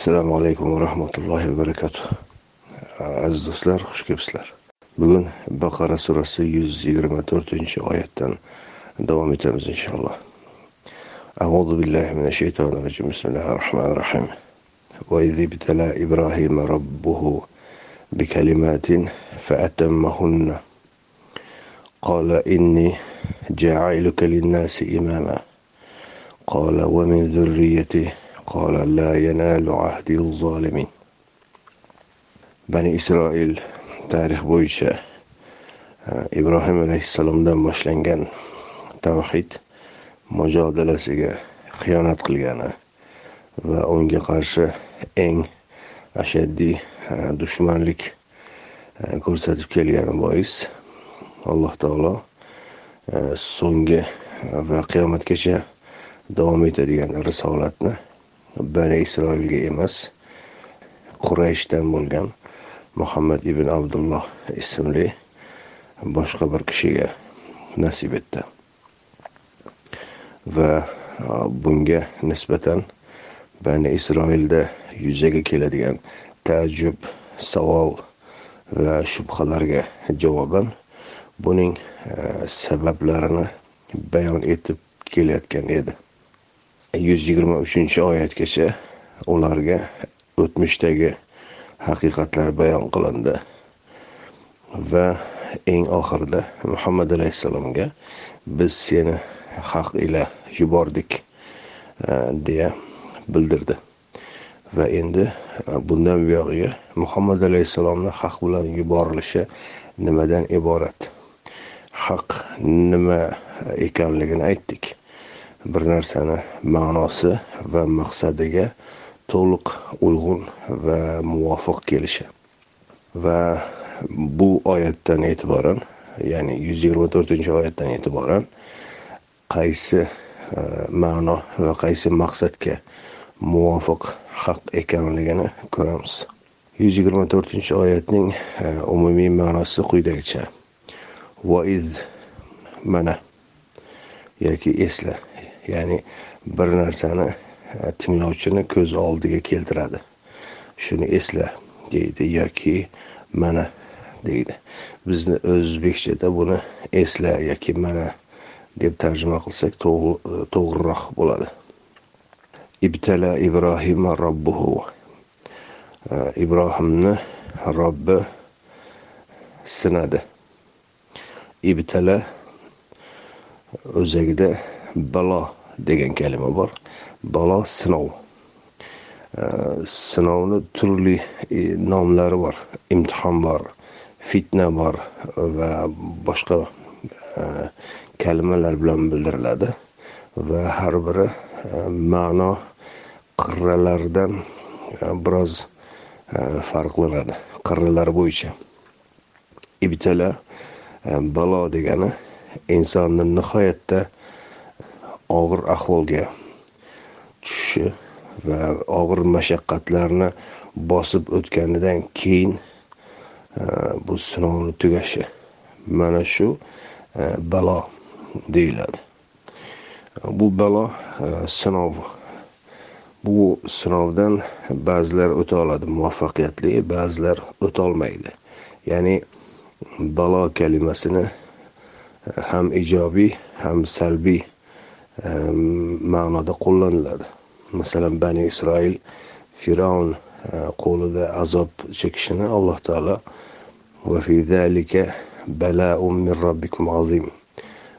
السلام عليكم ورحمة الله وبركاته عز دوستlar خوش كبسلر بقول بقرة سورة 124 آيات دوام تمز إن شاء الله أعوذ بالله من الشيطان الرجيم بسم الله الرحمن الرحيم وإذ ابتلى إبراهيم ربه بكلمات فأتمهن قال إني جاعلك للناس إماما قال ومن ذريته قال لا ينال عهدي الظالمين bani isroil tarix bo'yicha ibrohim alayhissalomdan boshlangan tavhid mujodalasiga xiyonat qilgani va unga qarshi eng ashaddiy dushmanlik ko'rsatib kelgani bois alloh taolo so'nggi va qiyomatgacha davom etadigan risolatni bani isroilga emas qurayshdan bo'lgan muhammad ibn abdulloh ismli boshqa bir kishiga nasib etdi. Va e, bunga nisbatan bani isroilda yuzaga keladigan taajjub savol va shubhalarga javoban buning e, sabablarini bayon etib kelayotgan edi. Yuz yigirma uchinchi oyatgacha ularga o'tmishdagi haqiqatlar bayon qilindi. Va eng oxirida muhammad alayhissalomga biz seni haq ila yubordik e, deya bildirdi. Va endi e, bundan buyog'iga muhammad alayhissalomni haq bilan yuborilishi nimadan iborat? Haq nima ekanligini aytdik. Bir narsani ma'nosi va maqsadiga to'liq uyg'un va muvofiq kelishi. Va bu oyatdan e'tiboran ya'ni yuz yigirma to'rtinchi oyatdan e'tiboran qaysi e, ma'no va qaysi maqsadga muvofiq haq ekanligini ko'ramiz. Yuz yigirma to'rtinchi oyatning e, umumiy ma'nosi quyidagicha. Vaiz mana yoki esla. Ya'ni bir narsani e, tinglovchini ko'z oldiga keltiradi. Shuni esla deydi yoki mana deydi. Bizni o'zbekchada buni esla yoki mana deb tarjima qilsak e, to'g'riroq bo'ladi. Ibtala ibrohim robbuhu. E, Ibrohimni robbi sinadi. Ibtala o'zagida balo. Degan kalima bor. Balo sinov. Sinovni turli e, nomlari bor. Imtihon bor fitna bor va boshqa e, kalimalar bilan bildiriladi va har biri e, ma'no qirralaridan biroz farqlanadi. Qirralar bo'yicha. Ibtala balo degani insonni nihoyatda og'ir ahvolga tushishi va og'ir mashaqqatlarni bosib o'tganidan keyin e, bu sinovni tugashi mana shu e, balo deyiladi. Bu balo e, sinov. Bu sinovdan ba'zilar o'ta oladi muvaffaqiyatli ba'zilar o'tolmaydi ya'ni balo kalimasini ham ijobiy ham salbiy ma'noda qo'llaniladi. Masalan bani isroil fir'avn e, qo'lida azob chekishini alloh taolo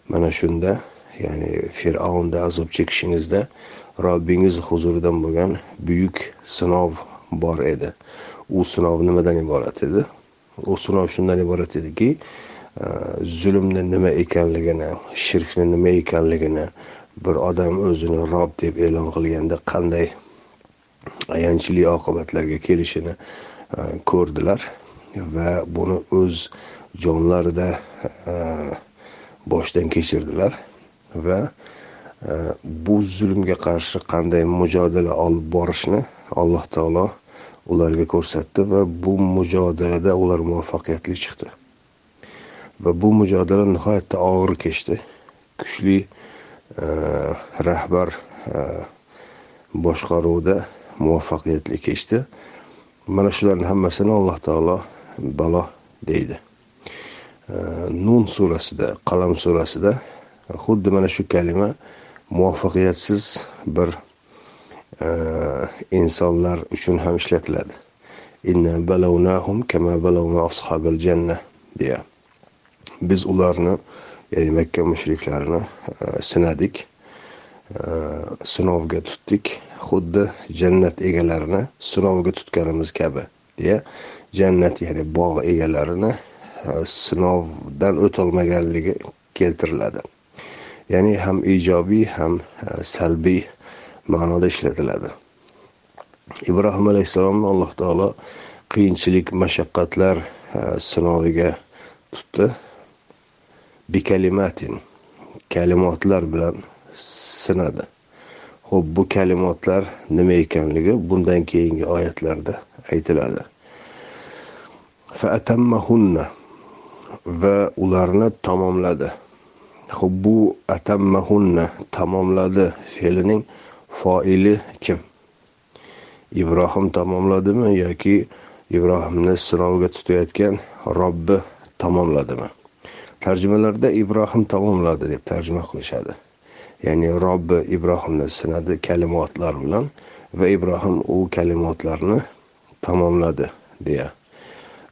mana shunda ya'ni fir'avnda azob chekishingizda robbingiz huzuridan bo'lgan buyuk sinov bor edi. U sinov nimadan iborat edi? U sinov shundan iborat ediki e, zulmni nima ekanligini shirkni nima ekanligini bir odam o'zini rob deb e'lon qilganda qanday ayanchli oqibatlarga kelishini e, ko'rdilar va buni o'z jonlarida e, boshdan kechirdilar va e, bu zulmga qarshi qanday mujodala olib borishni alloh taolo ularga ko'rsatdi va bu mujodalada ular muvaffaqiyatli chiqdi. Va bu mujodala nihoyatda og'ir kechdi. Kuchli rahbar boshqaruvida muvaffaqiyatli kechdi mana shularni hammasini alloh taolo balo deydi nun surasida qalam surasida xuddi mana shu kalima muvaffaqiyatsiz bir e, insonlar uchun ham ishlatiladi. Inna balavnahum kama balawna ashabil janna deya biz ularni ya'ni makka mushriklarini e, sinadik. E, sinovga tutdik. Xuddi jannat egalarini sinovga tutganimiz kabi deya jannat ya'ni bog' egalarini e, sinovdan o'tolmaganligi keltiriladi. Ya'ni ham ijobiy ham e, salbiy ma'noda ishlatiladi. Ibrohim alayhissalomni alloh taolo qiyinchilik mashaqqatlar e, sinoviga tutdi. Bikalimatin kalimotlar bilan sinadi ho'p bu kalimotlar nima ekanligi bundan keyingi oyatlarda aytiladi va ularni tamomladi Xo'p, bu atammahunna tamomladi fe'lining foili kim? Ibrohim tamomladimi yoki Ibrohimni sinovga tutayotgan Robbi tamomladimi? Tarjimalarda Ibrohim tamomladi deb tarjima qilishadi. Ya'ni Robbi Ibrohimni sinadi kalimotlar bilan va Ibrohim u kalimotlarni tamomladi deya.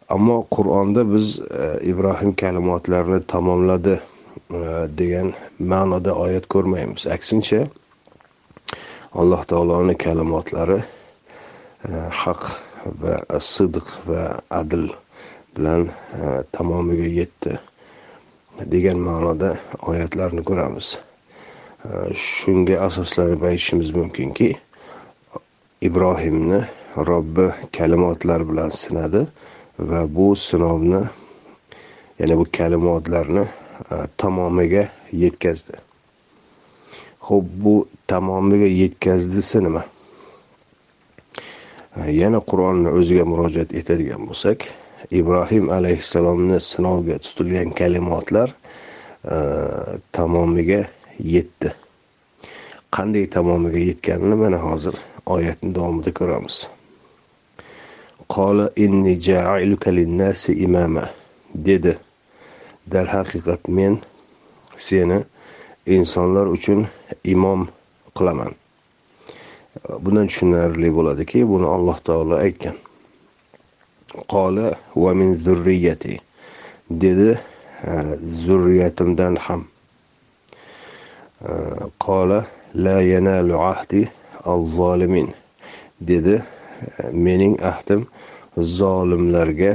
Ammo Qur'onda biz e, Ibrohim kalimotlarini tamomladi e, degan ma'noda oyat ko'rmaymiz aksincha alloh taoloni kalimotlari e, haq va sidq va adl bilan e, tamomiga yetdi degan ma'noda oyatlarni ko'ramiz. Shunga asoslanib aytishimiz mumkinki ibrohimni robbi kalimotlar bilan sinadi va bu sinovni ya'ni bu kalimotlarni e, tamomiga yetkazdi. Ho'p bu tamomiga yetkazdisi nima? E, yana qur'onni o'ziga murojaat etadigan bo'lsak ibrohim alayhissalomni sinovga tutilgan kalimotlar e, tamomiga yetdi. Qanday tamomiga yetganini mana hozir oyatni davomida ko'ramiz. Qola inni jailuka linnasi imama dedi. Darhaqiqat men seni insonlar uchun imom qilaman. Bundan tushunarli bo'ladiki buni alloh taolo aytgan. Qola va min zurriyati dedi zurriyatimdan ham qola la yanalu ahdi al zolimin dedi mening ahdim zolimlarga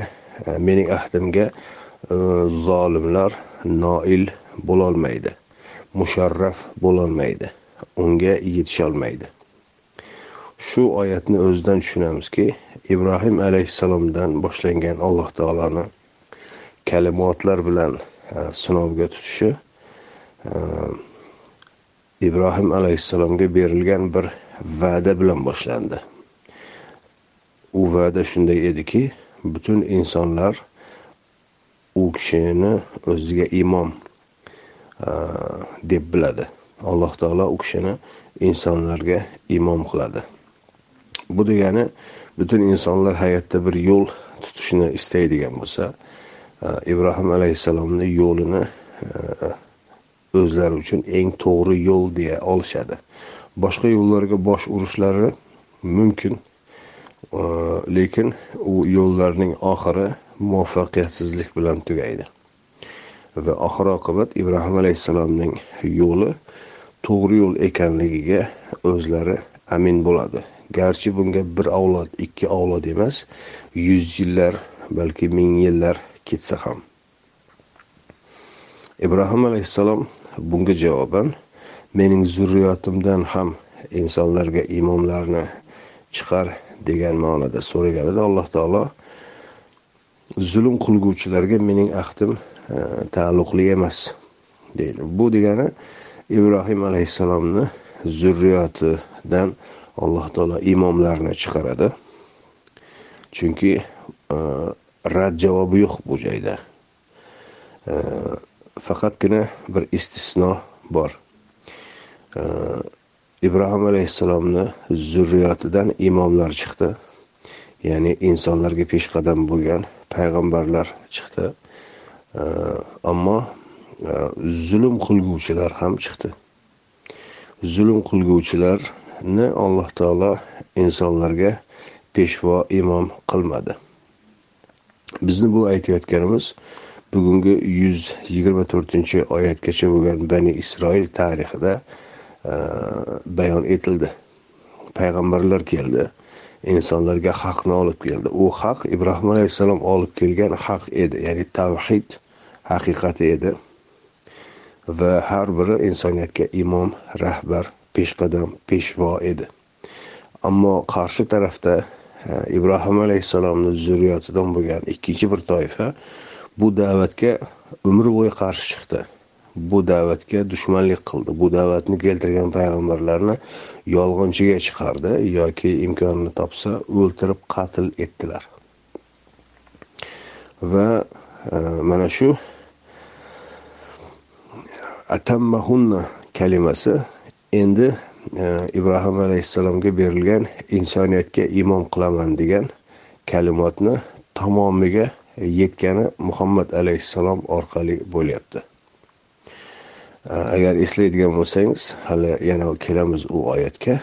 mening ahdimga e, zolimlar noil bo'lolmaydi musharraf bo'lolmaydi unga yetisholmaydi shu oyatni o'zidan tushunamizki ibrohim alayhissalomdan boshlangan alloh taoloni kalimotlar bilan sinovga tutishi ibrohim alayhissalomga berilgan bir va'da bilan boshlandi. U va'da shunday ediki butun insonlar u kishini o'ziga imom deb biladi. Alloh taolo u kishini insonlarga imom qiladi. Bu degani butun insonlar hayotda bir yo'l tutishni istaydigan bo'lsa e, ibrohim alayhissalomni yo'lini o'zlari e, uchun eng to'g'ri yo'l deya olishadi boshqa yo'llarga bosh urishlari mumkin e, lekin u yo'llarning oxiri muvaffaqiyatsizlik bilan tugaydi. Va oxir oqibat ibrohim alayhissalomning yo'li to'g'ri yo'l ekanligiga o'zlari amin bo'ladi. Garchi bunga bir avlod ikki avlod emas yuz yillar balki ming yillar ketsa ham. Ibrohim alayhissalom bunga javoban mening zurriyotimdan ham insonlarga imomlarni chiqar degan ma'noda so'raganida alloh taolo zulm qilguvchilarga mening ahdim e, taalluqli emas deydi. Bu degani ibrohim alayhissalomni zurriyotidan alloh taolo imomlarni chiqaradi. Chunki e, rad javobi yo'q bu joyda. E, faqatgina bir istisno bor. E, Ibrohim alayhissalomni zurriyotidan imomlar chiqdi. Ya'ni insonlarga peshqadam bo'lgan payg'ambarlar chiqdi. E, ammo zulm qilguvchilar ham chiqdi. Zulm ne alloh taolo insonlarga peshvo imom qilmadi. Bizni bu aytayotganimiz bugungi yuz yigirma to'rtinchi oyatgacha bo'lgan bani isroil tarixida e, bayon etildi. Payg'ambarlar keldi insonlarga haqni olib keldi. U haq ibrohim alayhissalom olib kelgan haq edi ya'ni tavhid haqiqati edi. Va har biri insoniyatga imom rahbar peshqadam peshvo edi. Ammo qarshi tarafda e, ibrohim alayhissalomni zurriyotidan bo'lgan ikkinchi bir toifa bu da'vatga umr bo'yi qarshi chiqdi. Bu da'vatga dushmanlik qildi. Bu da'vatni keltirgan payg'ambarlarni yolg'onchiga chiqardi yoki imkonini topsa o'ltirib qatl etdilar. Va e, mana shu atammahunna kalimasi endi e, ibrohim alayhissalomga berilgan insoniyatga imom qilaman degan kalimatni tamomiga yetgani muhammad alayhissalom orqali bo'lyapti. E, agar eslaydigan bo'lsangiz hali yana kelamiz u oyatga.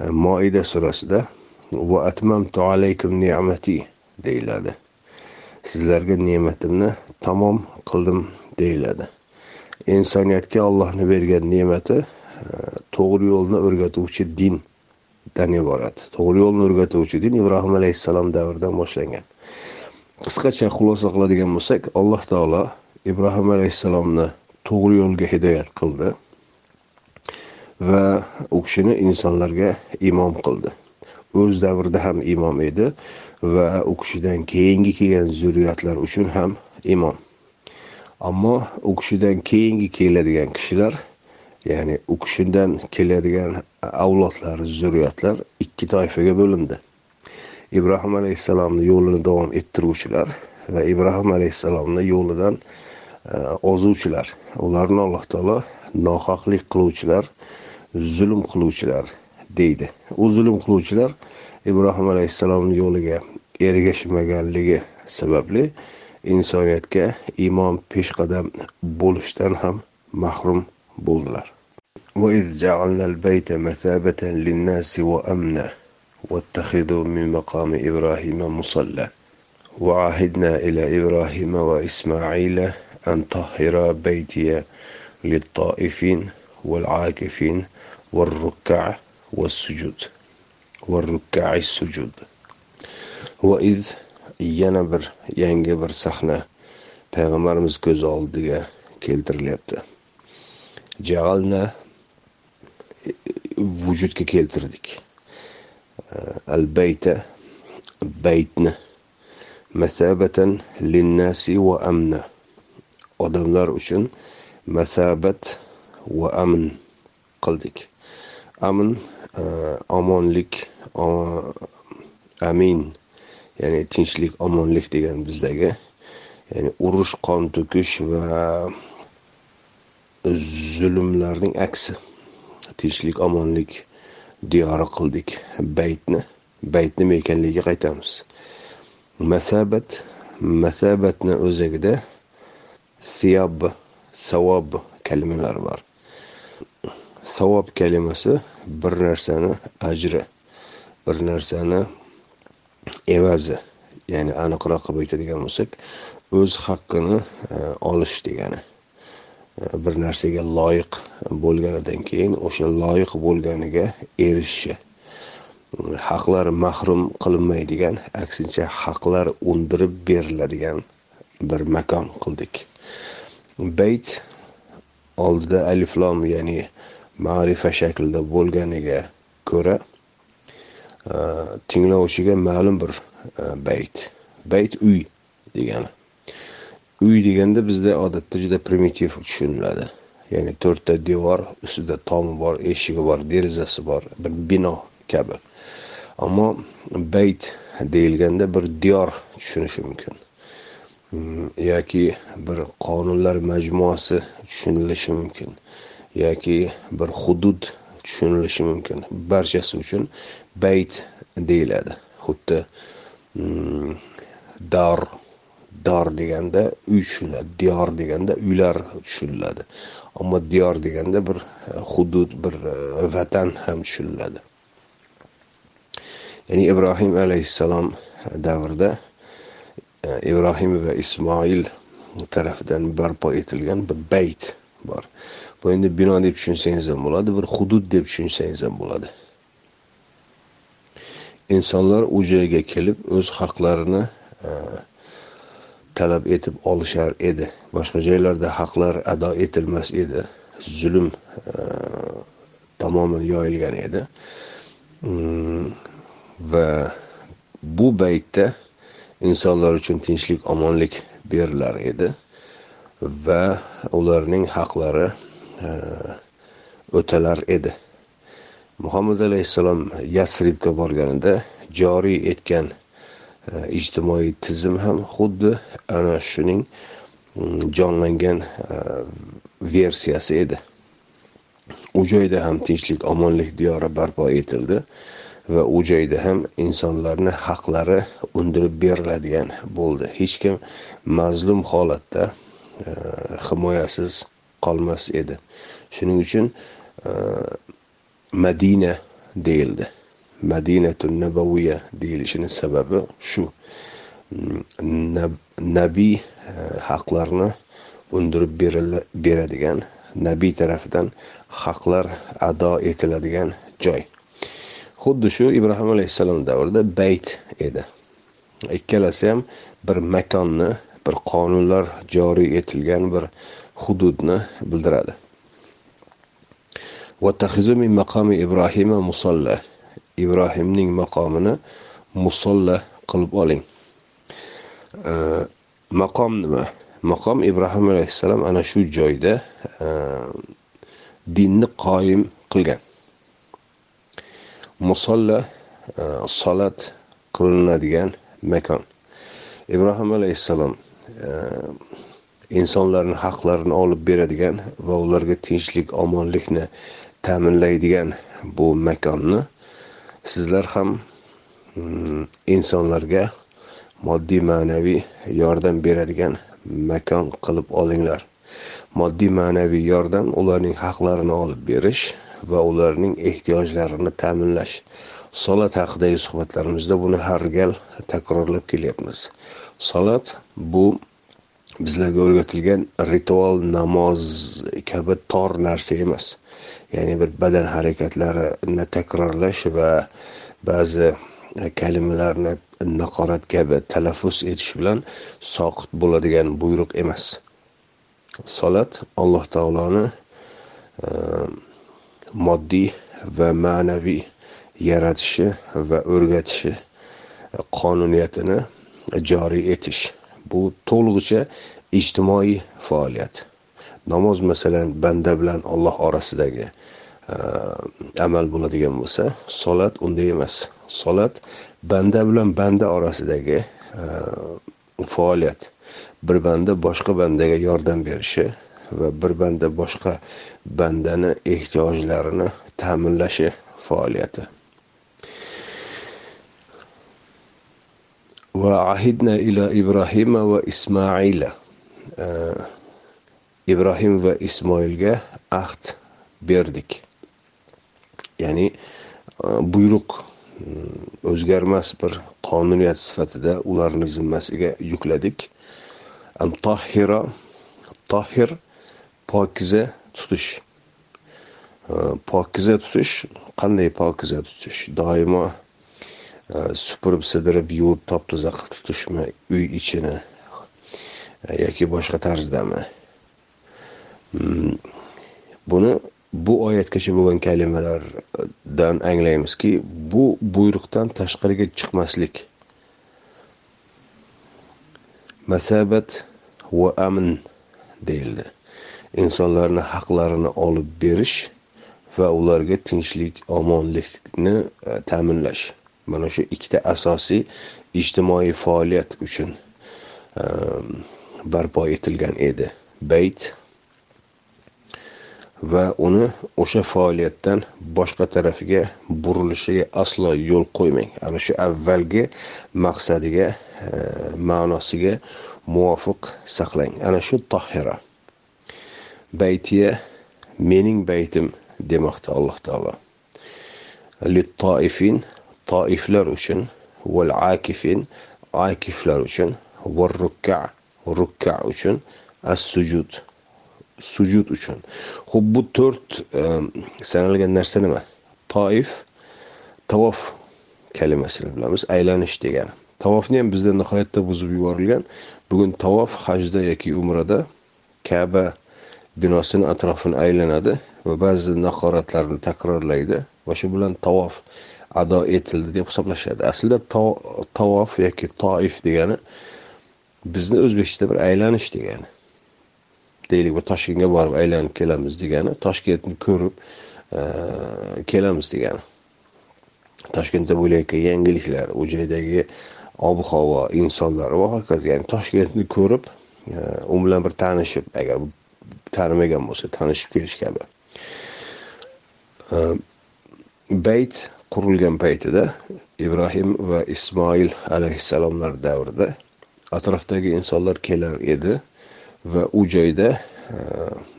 E, Moida surasida va atmamtu alaykum ne'mati deyiladi. Sizlarga ne'matimni tamom qildim deyiladi. Insoniyatga allohni bergan ne'mati to'g'ri yo'lni o'rgatuvchi dindan iborat. To'g'ri yo'lni o'rgatuvchi din ibrohim alayhissalom davridan boshlangan. Qisqacha xulosa qiladigan bo'lsak alloh taolo ibrohim alayhissalomni to'g'ri yo'lga hidoyat qildi va u kishini insonlarga imom qildi. O'z davrida ham imom edi va u kishidan keyingi kelgan zurriyatlar uchun ham imom. Ammo u kishidan keyingi keladigan kishilar ya'ni u kishidan keladigan avlodlar zurriyatlar ikki toifaga bo'lindi. Ibrohim alayhissalomni yo'lini davom ettiruvchilar va ibrohim alayhissalomni yo'lidan e, ozuvchilar. Ularni alloh taolo nohaqlik qiluvchilar zulm qiluvchilar deydi. U zulm qiluvchilar ibrohim alayhissalomni yo'liga ergashmaganligi sababli insoniyatga imom peshqadam bo'lishdan ham mahrum bo'ldilar. وإذ جعلنا البيت مثابة للناس وأمنا واتخذوا من مقام إبراهيم مصلى. وعهدنا إلى إبراهيم وإسماعيل أن طهر بيتي للطائفين والعاكفين والركع والسجود والركع السجود. وإذ yana bir yangi bir sahna payg'ambarimiz ko'z oldiga vujudga keltirdik. Al bayta baytni masabatan linnasi va amna. Odamlar uchun masabat va amn qildik. Amn e, omonlik amin ya'ni tinchlik omonlik degan bizdagi ya'ni urush qon to'kish va zulmlarning aksi. Tinchlik omonlik diyori qildik. Baytni bayt nima ekanligiga qaytamiz. Masabat masabatni o'zagida siyob savob kalimalari bor. Savob kalimasi bir narsani ajri bir narsani evazi ya'ni aniqroq qilib aytadigan bo'lsak o'z haqqini e, olish degani. Bir narsaga loyiq bo'lganidan keyin o'sha loyiq bo'lganiga erishishi. Haqlar mahrum qilinmaydigan aksincha haqlar undirib beriladigan bir makon qildik. Bayt oldida aliflom ya'ni ma'rifa shaklida bo'lganiga ko'ra e, tinglovchiga ma'lum bir e, bayt. Bayt uy degani. Uy deganda bizda odatda juda primitiv tushuniladi. Ya'ni to'rtta devor ustida tomi bor eshigi bor derazasi bor bir bino kabi. Ammo bayt deyilganda bir diyor tushunishi mumkin. Mm, yoki bir qonunlar majmuasi tushunilishi mumkin. Yoki bir hudud tushunilishi mumkin. Barchasi uchun bayt deyiladi. Xuddi mm, dar dor deganda uy tushuniladi diyor deganda uylar tushuniladi ammo diyor deganda bir e, hudud bir e, vatan ham tushuniladi ya'ni ibrohim alayhissalom davrida e, ibrohim va ismoil tarafidan barpo etilgan bir bayt bor. Bu endi bino deb tushunsangiz ham bo'ladi bir hudud deb tushunsangiz ham bo'ladi. Insonlar u joyga kelib o'z haqlarini talab etib olishar edi. Boshqa joylarda haqlar ado etilmas edi. Zulm e, tamoman yoyilgan edi. Mm, va bu baytda insonlar uchun tinchlik omonlik berilar edi. Va ularning haqlari e, o'talar edi. Muhammad alayhissalom yasribga borganida joriy etgan ijtimoiy tizim ham xuddi ana shuning mm, jonlangan e, versiyasi edi. U joyda ham tinchlik omonlik diyori barpo etildi va u joyda ham insonlarni haqlari undirib beriladigan bo'ldi. Hech kim mazlum holatda e, himoyasiz qolmas edi. Shuning uchun e, madina deyildi. Madinatun nabaviya deyilishini sababi shu nabiy e, haqlarni undirib beradigan nabiy tarafidan haqlar ado etiladigan joy. Xuddi shu ibrohim alayhissalom davrida bayt edi ikkalasi ham bir makonni bir qonunlar joriy etilgan bir hududni bildiradi min maqomi ibrohima musolla ibrohimning maqomini musolla qilib oling. Maqom nima? Maqom ibrohim alayhissalom ana shu joyda dinni qoyim qilgan. Musolla solat qilinadigan makon. Ibrohim alayhissalom insonlarni haqlarini olib beradigan va ularga tinchlik omonlikni ta'minlaydigan bu makonni sizlar ham mm, insonlarga moddiy ma'naviy yordam beradigan makon qilib olinglar. Moddiy ma'naviy yordam ularning haqlarini olib berish va ularning ehtiyojlarini ta'minlash. Solat haqidagi suhbatlarimizda buni har gal takrorlab kelyapmiz. Solat bu bizlarga o'rgatilgan ritual namoz kabi tor narsa emas. Ya'ni bir badan harakatlarini takrorlash va ba'zi kalimalarni naqorat kabi talaffuz etish bilan soqit bo'ladigan buyruq emas. Solat alloh taoloni e, moddiy va ma'naviy yaratishi va o'rgatishi qonuniyatini joriy etish. Bu to'lig'icha ijtimoiy faoliyat. Namoz masalan banda bilan olloh orasidagi e, amal bo'ladigan bo'lsa solat unday emas. Solat banda bilan banda orasidagi e, faoliyat. Bir banda boshqa bandaga yordam berishi va bir banda boshqa bandani ehtiyojlarini ta'minlashi faoliyati. Va ahidna ila ibrohima va ismoila e, ibrohim va ismoilga ahd berdik. Ya'ni e, buyruq mm, o'zgarmas bir qonuniyat sifatida ularni zimmasiga yukladik. Tohira tohir pokiza tutish. E, pokiza tutish qanday pokiza tutish? Doimo e, supurib sidirib yuvib top toza qilib tutishmi? Uy ichini yoki boshqa tarzdami buni bu oyatgacha bo'lgan kalimalardan anglaymizki bu buyruqdan tashqariga chiqmaslik. Masabat va amn deyildi. Insonlarni haqlarini olib berish va ularga tinchlik omonlikni e, ta'minlash. Mana shu ikkita asosiy ijtimoiy faoliyat uchun e, barpo etilgan edi. Bayt va uni o'sha faoliyatdan boshqa tarafiga burilishiga aslo yo'l qo'ymang. Ana shu avvalgi maqsadiga e, ma'nosiga muvofiq saqlang. Ana shu tohira. Baytiya mening baytim demoqda alloh taolo. Toifin toiflar uchun val akifin akiflar uchun va rukka rukka uchun as sujud sujud uchun. Ho'p bu to'rt e, sanalgan narsa nima? Toif tavof kalimasini bilamiz aylanish degani. Tavofni ham bizda nihoyatda buzib yuborilgan. Bugun tavof hajda yoki umrada kaba binosini atrofini aylanadi va ba'zi naqoratlarni takrorlaydi va shu bilan tavof ado etildi deb hisoblashadi. Aslida tavof yoki toif degani bizni o'zbekchada bir aylanish degani. Deylik bir toshkentga borib aylanib kelamiz degani toshkentni ko'rib e, kelamiz degani. Toshkentda bo'layotgan yangiliklar u joydagi ob havo insonlar va hokazo ya'ni toshkentni ko'rib e, u bilan bir tanishib agar tanimagan bo'lsa tanishib kelish kabi. E, bayt qurilgan paytida ibrohim va ismoil alayhissalomlar davrida atrofdagi insonlar kelar edi. Va u joyda e,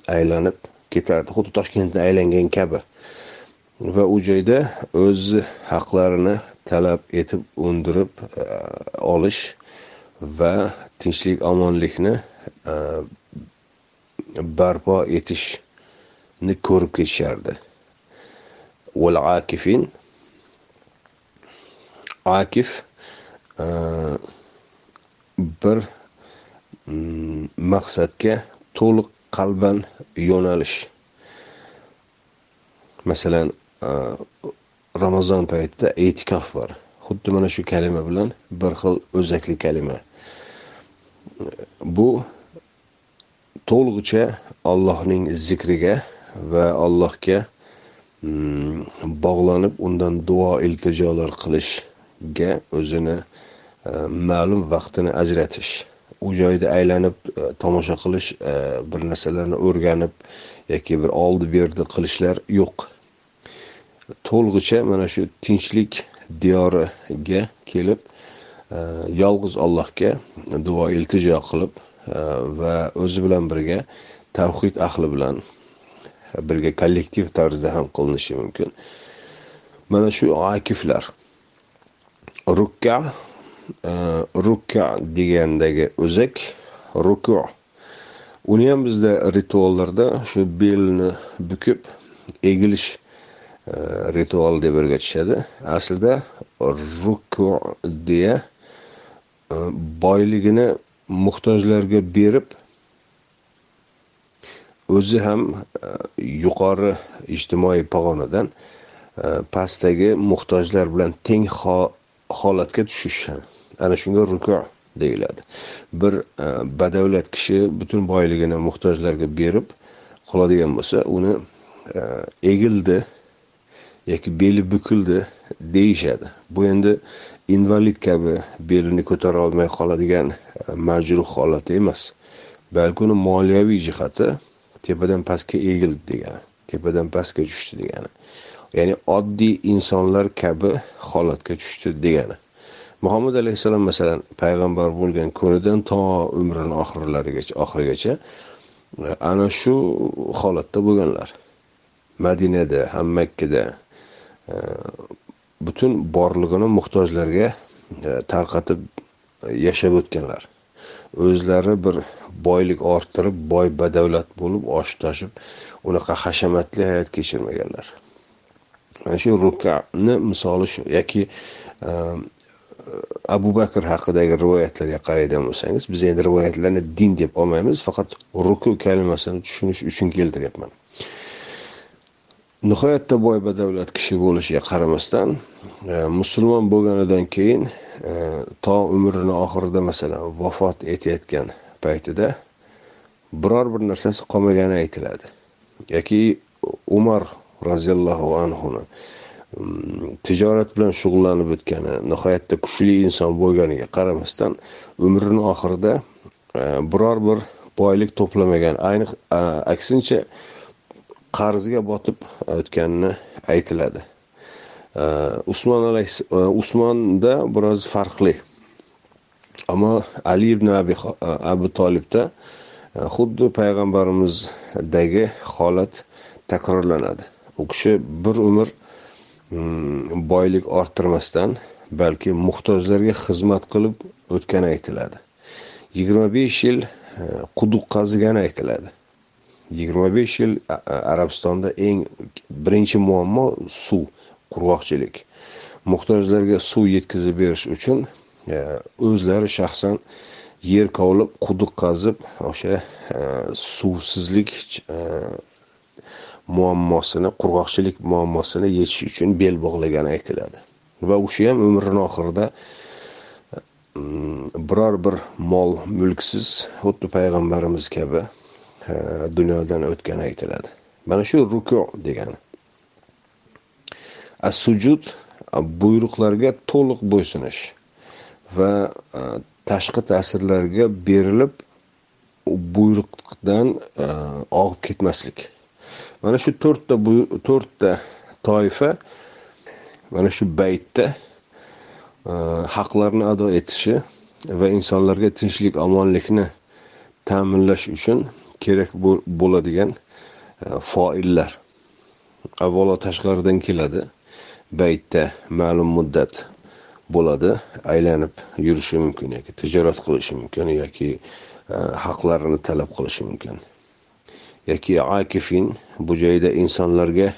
aylanib ketardi. Xuddi toshkentni aylangan kabi. Va u joyda o'z haqlarini talab etib undirib e, olish va tinchlik omonlikni e, barpo etishni ko'rib ketishardi. Akifin. Akif bir mm, Mm, maqsadga to'liq qalban yo'nalish. Masalan ramazon paytida e'tikof bor. Xuddi mana shu kalima bilan bir xil o'zakli kalima. Bu to'lig'icha Allohning zikriga va Allohga mm, bog'lanib undan duo iltijolar qilishga o'zini ma'lum vaqtini ajratish. U joyda aylanib e, tomosha qilish e, bir narsalarni o'rganib yoki bir oldi berdi qilishlar yo'q. To'lig'icha mana shu tinchlik diyoriga kelib e, yolg'iz allohga duo iltijo qilib va o'zi bilan birga tavhid ahli bilan birga kollektiv tarzda ham qilinishi mumkin. Mana shu akiflar. Rukka rukka degandagi o'zak ruku uni ham bizda rituallarda shu belni bukib egilish ritual deb o'rgatishadi aslida ruku deya boyligini muhtojlarga berib o'zi ham yuqori ijtimoiy pog'onadan pastdagi muhtojlar bilan teng holatga tushish ana shunga ruku deyiladi. Bir e, badavlat kishi butun boyligini muhtojlarga berib qoladigan bo'lsa uni e, egildi yoki beli bukildi deyishadi. Bu endi invalid kabi belini ko'tara olmay qoladigan e, majruh holati emas. Balki uni moliyaviy jihati tepadan pastga egildi degani tepadan pastga tushdi degani. Ya'ni oddiy insonlar kabi holatga tushdi degani. Muhammad alayhissalom masalan payg'ambar bo'lgan kunidan to umrini oxirlarigacha oxirigacha e, ana shu holatda bo'lganlar. Madinada ham makkada e, butun borlig'ini muhtojlarga e, tarqatib yashab o'tganlar. O'zlari bir boylik orttirib boy badavlat bo'lib osh toshib unaqa hashamatli hayot kechirmaganlar. Mana shu rukani misoli shu. Yoki e, abu bakr haqidagi rivoyatlarga qaraydigan bo'lsangiz biz endi rivoyatlarni din deb olmaymiz faqat ruku kalimasini tushunish uchun keltiryapman. Nihoyatda boy badavlat kishi bo'lishiga qaramasdan e, musulmon bo'lganidan keyin e, to umrini oxirida masalan vafot etayotgan paytida biror bir narsasi qolmagani aytiladi. Yoki umar roziyallohu anhuni tijorat bilan shug'ullanib o'tgani nihoyatda kuchli inson bo'lganiga qaramasdan umrini oxirida e, biror bir boylik to'plamagan ayniq e, aksincha qarzga botib o'tganini aytiladi. E, Usmon usmonda biroz farqli. Ammo ali ibn abi, abu tolibda xuddi payg'ambarimizdagi holat takrorlanadi. U kishi bir umr Mm, boylik orttirmasdan balki muhtojlarga xizmat qilib o'tgani aytiladi. Yigirma besh yil e, quduq qazigani aytiladi. Yigirma besh yil arabistonda eng birinchi muammo suv qurg'oqchilik. Muhtojlarga suv yetkazib berish uchun e, o'zlari shaxsan yer kovlab quduq qazib o'sha e, suvsizlik muammosini qurg'oqchilik muammosini yechish uchun bel bog'lagani aytiladi. Va o'sha ham umrini oxirida mm, biror bir mol mulksiz xuddi payg'ambarimiz kabi dunyodan o'tgani aytiladi. Mana shu ruku degani. As sujud buyruqlarga to'liq bo'ysunish va e, tashqi ta'sirlarga berilib buyruqdan e, og'ib ketmaslik. Mana shu to'rtta to'rtta toifa mana shu baytda e, haqlarni ado etishi va insonlarga tinchlik omonlikni ta'minlash uchun kerak bo'ladigan e, foillar avvalo tashqaridan keladi. Baytda ma'lum muddat bo'ladi aylanib yurishi mumkin yoki tijorat qilishi mumkin yoki e, haqlarini talab qilishi mumkin. Yoki akifin bu joyda insonlarga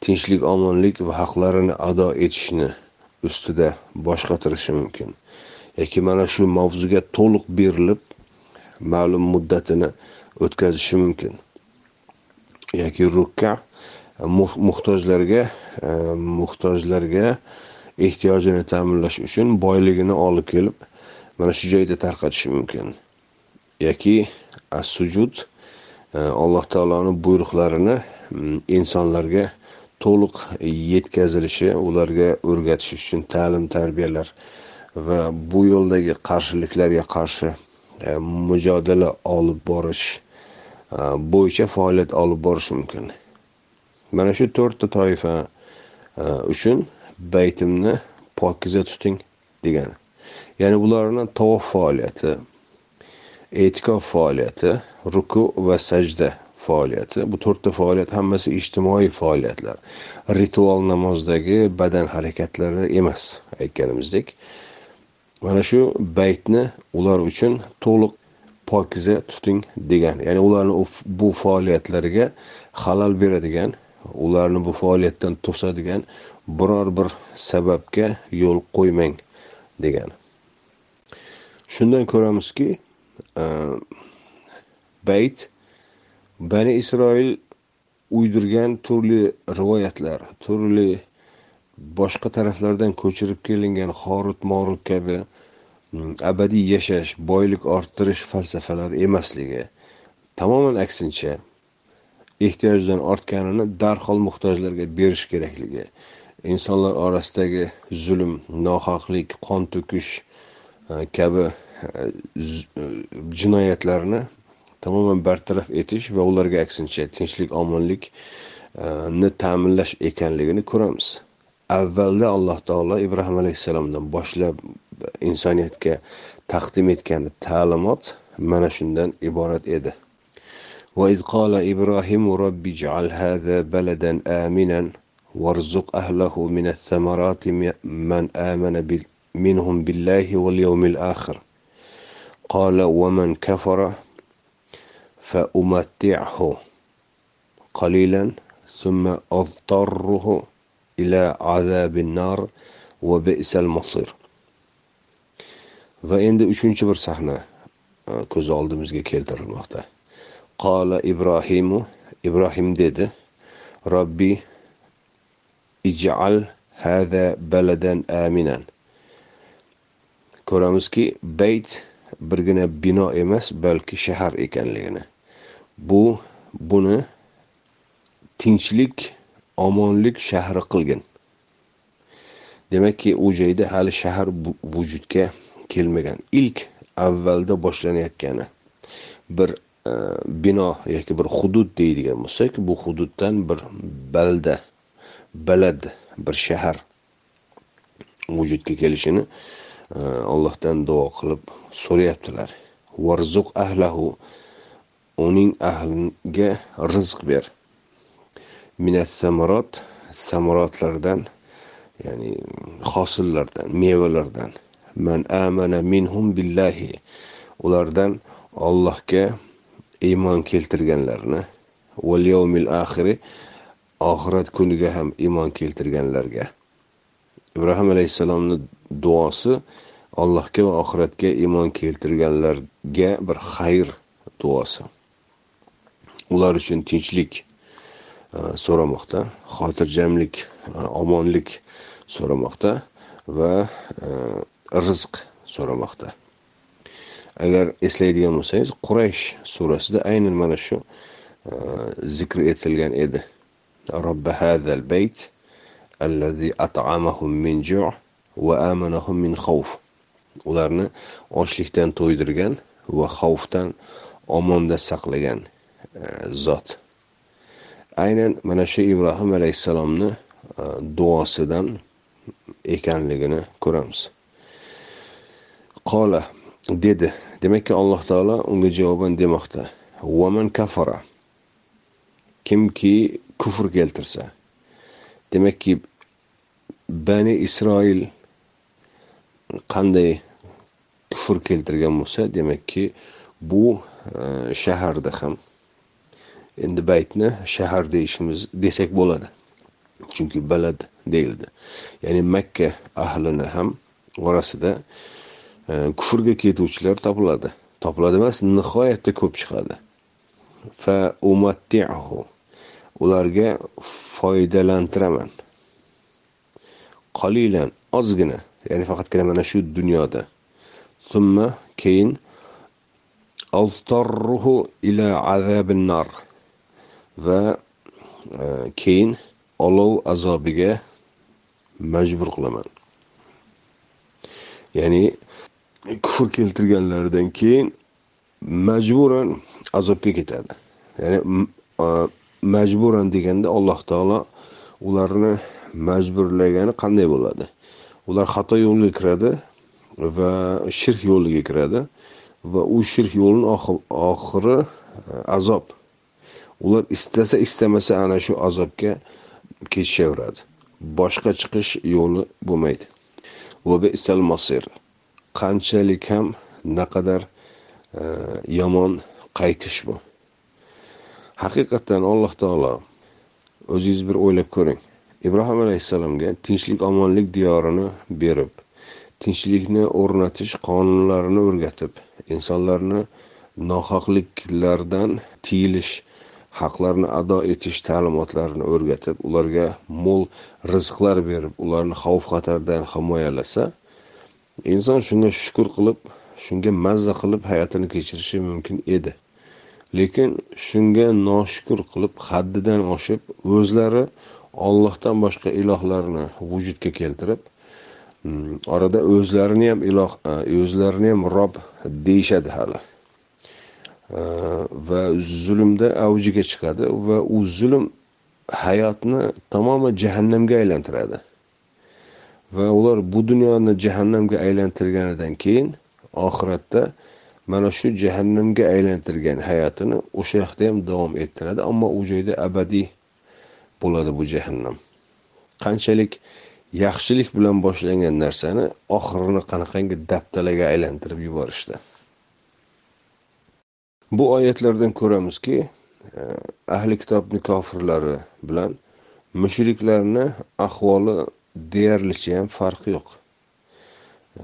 tinchlik omonlik va haqlarini ado etishni ustida bosh qotirishi mumkin. Yoki mana shu mavzuga to'liq berilib ma'lum muddatini o'tkazishi mumkin. Yoki rukka muhtojlarga e, muhtojlarga ehtiyojini ta'minlash uchun boyligini olib kelib mana shu joyda tarqatishi mumkin. Yoki as sujud e, alloh taoloni buyruqlarini insonlarga to'liq yetkazilishi ularga o'rgatish uchun ta'lim tarbiyalar va bu yo'ldagi qarshiliklarga qarshi e, mujodala olib borish e, bo'yicha faoliyat olib borish mumkin. Mana shu to'rtta toifa uchun baytimni pokiza tuting degani. Ya'ni ularni tavof faoliyati e'tikof faoliyati ruku va sajda faoliyati. Bu to'rtta faoliyat hammasi ijtimoiy faoliyatlar. Ritual namozdagi badan harakatlari emas aytganimizdek. Mana shu baytni ular uchun to'liq pokiza tuting degan. Ya'ni ularni bu faoliyatlariga xalal beradigan ularni bu faoliyatdan to'sadigan biror bir sababga yo'l qo'ymang degan. Shundan ko'ramizki bayt bani isroil uydirgan turli rivoyatlar turli boshqa taraflardan ko'chirib kelingan horut morut kabi abadiy yashash boylik orttirish falsafalari emasligi tamoman aksincha ehtiyojdan ortganini darhol muhtojlarga berish kerakligi insonlar orasidagi zulm nohaqlik qon to'kish kabi jinoyatlarni tamoman bartaraf etish va ularga aksincha tinchlik omonlikni ta'minlash ekanligini ko'ramiz avvalda alloh taolo ibrohim alayhissalomdan boshlab insoniyatga taqdim etgan ta'limot mana shundan iborat edi وإذ قال إبراهيم رب اجعل هذا بلدا آمنا وارزق أهله من الثمرات من آمن منهم بالله واليوم الآخر قال ومن كفر فأمتعه قليلا ثم أضطره ila azabin nar va bi'sal masir va endi uchinchi bir sahna e, ko'z oldimizga keltirilmoqda qola ibrohimu ibrohim dedi robbi ij'al hada baladan aminan ko'ramizki bayt birgina bino emas balki shahar ekanligini. Bu buni tinchlik omonlik shahri qilgin. Demakki u joyda hali shahar vujudga kelmagan. Ilk avvalda boshlanayotgani bir e, bino yoki bir hudud deydigan bo'lsak bu hududdan bir balda balad bir shahar vujudga kelishini allohdan duo qilib so'rayaptilar. Varzuq ahlahu uning ahliga rizq ber. Minat samarot samarotlardan ya'ni hosillardan mevalardan. Man amana minhum billahi ulardan Allohga iymon keltirganlarni. Val yawmil oxiri oxirat kuniga ham iymon keltirganlarga. Ibrohim alayhissalomni duosi allohga va oxiratga iymon keltirganlarga bir xayr duosi. Ular uchun tinchlik e, so'ramoqda xotirjamlik e, omonlik so'ramoqda va e, rizq so'ramoqda. Agar eslaydigan bo'lsangiz quraysh surasida aynan mana shu zikr etilgan edi. Robbi hadal bayt allazi at'amahum min ju' va amanahum min xavf ularni ochlikdan to'ydirgan va xavfdan omonda saqlagan e, zot. Aynan mana shu ibrohim alayhissalomni e, duosidan ekanligini ko'ramiz. Qola dedi. Demakki alloh taolo unga javoban demoqda. Vaman kafara kimki kufr keltirsa. Demakki bani isroil qanday kufr keltirgan bo'lsa demakki bu e, shaharda ham endi baytni shahar deyishimiz desak bo'ladi. Chunki balad deyildi. Ya'ni makka ahlini ham orasida e, kufrga ketuvchilar topiladi. Topiladi emas nihoyatda ko'p chiqadi. Fa umattihu ularga foydalantiraman. Qolilan ozgina ya'ni faqatgina mana shu dunyoda. Summa keyin ila azabin nar va e, keyin olov azobiga majbur qilaman. Ya'ni kufr keltirganlaridan keyin majburan azobga ketadi. Ya'ni e, majburan deganda alloh taolo ularni majburlagani qanday bo'ladi? Ular xato yo'lga kiradi va shirk yo'liga kiradi va u shirk yo'lini oxiri e, azob. Ular istasa istamasa ana shu azobga ketishaveradi. Boshqa chiqish yo'li bo'lmaydi. Masir. Qanchalik ham naqadar e, yomon qaytish bu. Haqiqatdan alloh taolo o'zingiz bir o'ylab ko'ring. Ibrohim alayhissalomga tinchlik omonlik diyorini berib tinchlikni o'rnatish qonunlarini o'rgatib insonlarni nohaqliklardan tiyilish haqlarni ado etish ta'limotlarini o'rgatib ularga mo'l rizqlar berib ularni xavf xatardan himoyalasa inson shunga shukur qilib shunga mazza qilib hayotini kechirishi mumkin edi. Lekin shunga noshukur qilib haddidan oshib o'zlari ollohdan boshqa ilohlarni vujudga keltirib mm, orada o'zlarini ham iloh e, o'zlarini ham rob deyishadi hali. E, va zulmda avjiga chiqadi va u zulm hayotni tamoman jahannamga aylantiradi. Va ular bu dunyoni jahannamga aylantirganidan keyin oxiratda mana shu jahannamga aylantirgan hayotini o'sha yoqda ham davom ettiradi ammo u joyda abadiy bo'ladi bu jahannam. Qanchalik yaxshilik bilan boshlangan narsani oxirini qanaqangi dabdalaga aylantirib yuborishdi. Bu oyatlardan ko'ramizki e, ahli kitobni kofirlari bilan mushriklarni ahvoli deyarlicha ham farqi yo'q. E,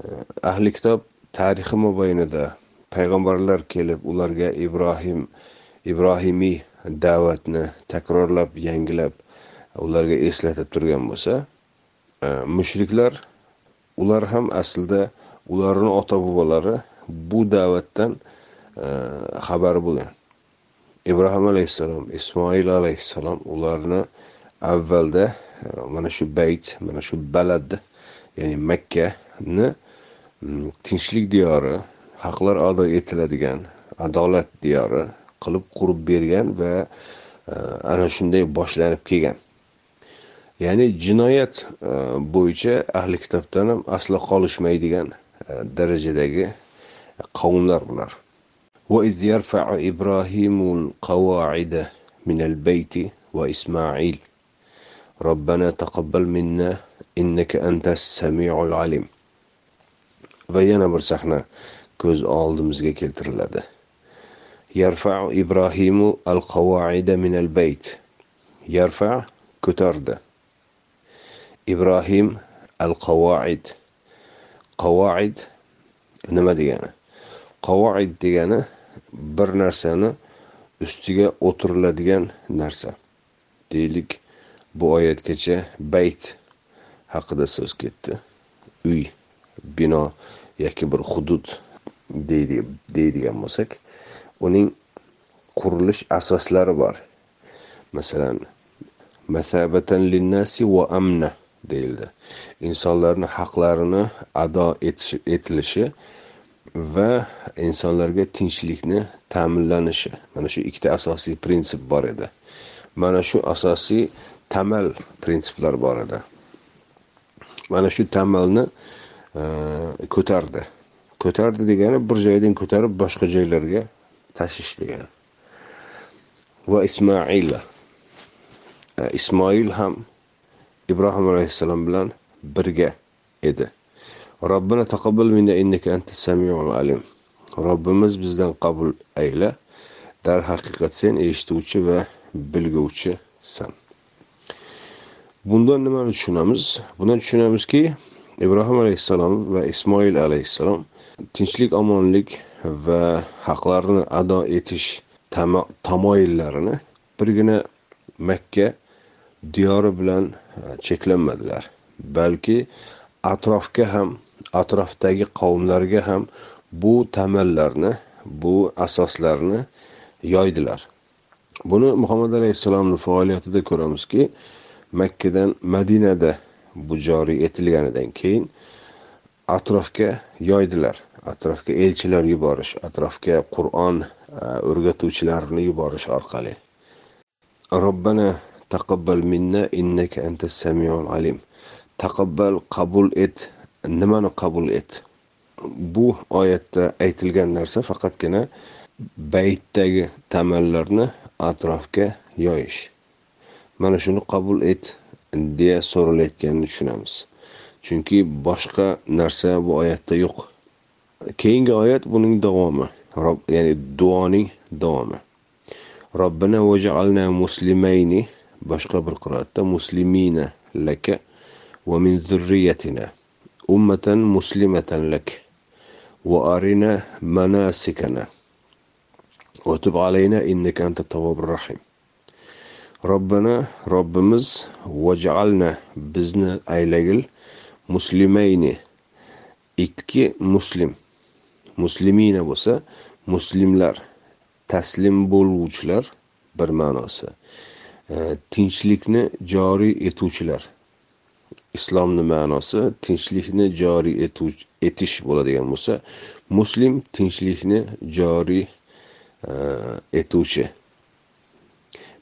ahli kitob tarixi mobaynida payg'ambarlar kelib ularga ibrohim ibrohimiy da'vatni takrorlab yangilab ularga eslatib turgan bo'lsa e, mushriklar ular ham aslida ularni ota bobolari bu da'vatdan e, xabari bo'lgan. Ibrohim alayhissalom ismoil alayhissalom ularni avvalda e, mana shu bayt mana shu balad ya'ni makkani tinchlik diyori haqlar ado etiladigan adolat diyori qilib qurib bergan va ana shunday boshlanib kelgan. ya'ni jinoyat e, bo'yicha ahli kitobdan ham aslo qolishmaydigan e, darajadagi qavmlar bular وإذ يرفع إبراهيم القواعد من البيت وإسماعيل ربنا تقبل منا إنك أنت السميع العليم va yana bir sahna ko'z oldimizga keltiriladi yarfau ibrohimu al qavoida min al bayt yarfa ko'tardi Ibrohim al qavoid qavoid nima degani? Qavoid degani bir narsani ustiga o'tiriladigan narsa. Deylik bu oyatgacha bayt haqida so'z ketdi. Uy bino yoki bir hudud deydigan bo'lsak uning qurilish asoslari bor. Masalan masabatan linnasi va amna. Deyildi. Insonlarni haqlarini ado etilishi va insonlarga tinchlikni ta'minlanishi. Mana shu ikkita asosiy prinsip bor edi. Mana shu asosiy tamal prinsiplar bor edi. Mana shu tamalni e, ko'tardi. Ko'tardi degani bir joydan ko'tarib boshqa joylarga tashish degani. Va ismoil e, ismoil ham ibrohim alayhissalom bilan birga edi. Robbina taqabbal minna innaka antas samiul alim. Robbimiz bizdan qabul ayla darhaqiqat sen eshituvchi va bilguvchisan. Bundan nimani tushunamiz? Bundan tushunamizki ibrohim alayhissalom va ismoil alayhissalom tinchlik omonlik va haqlarni ado etish tamoyillarini birgina makka diyori bilan e, cheklanmadilar. Balki atrofga ham atrofdagi qavmlarga ham bu tamallarni bu asoslarni yoydilar. Buni muhammad alayhissalomni faoliyatida ko'ramizki makkadan madinada bu joriy etilganidan keyin atrofga yoydilar. Atrofga elchilar yuborish atrofga qur'on e, o'rgatuvchilarni yuborish orqali. Robbana taqabbal minna innaka antas samiul alim. Taqabbal qabul et nimani qabul et? Bu oyatda aytilgan narsa faqatgina baytdagi tamallarni atrofga yoyish. Mana shuni qabul et deya so'ralayotganini tushunamiz. Chunki boshqa narsa bu oyatda yo'q. Keyingi oyat buning davomi. Ya'ni duoning davomi. Robbina vaj'alna muslimayni boshqa bir qiroatda muslimina laka va min zurriyatina. Ummatan muslimatan lak. Va arina manasikana. Va tub alayna innaka anta tawwabur rahim. Robbana robbimiz vaj'alna bizni aylagil muslimayni. Ikki muslim. Muslimina bo'lsa muslimlar taslim bo'luvchilar bir ma'nosi. E, tinchlikni joriy etuvchilar. Islomni ma'nosi tinchlikni joriy etish bo'ladigan bo'lsa muslim tinchlikni joriy e, etuvchi.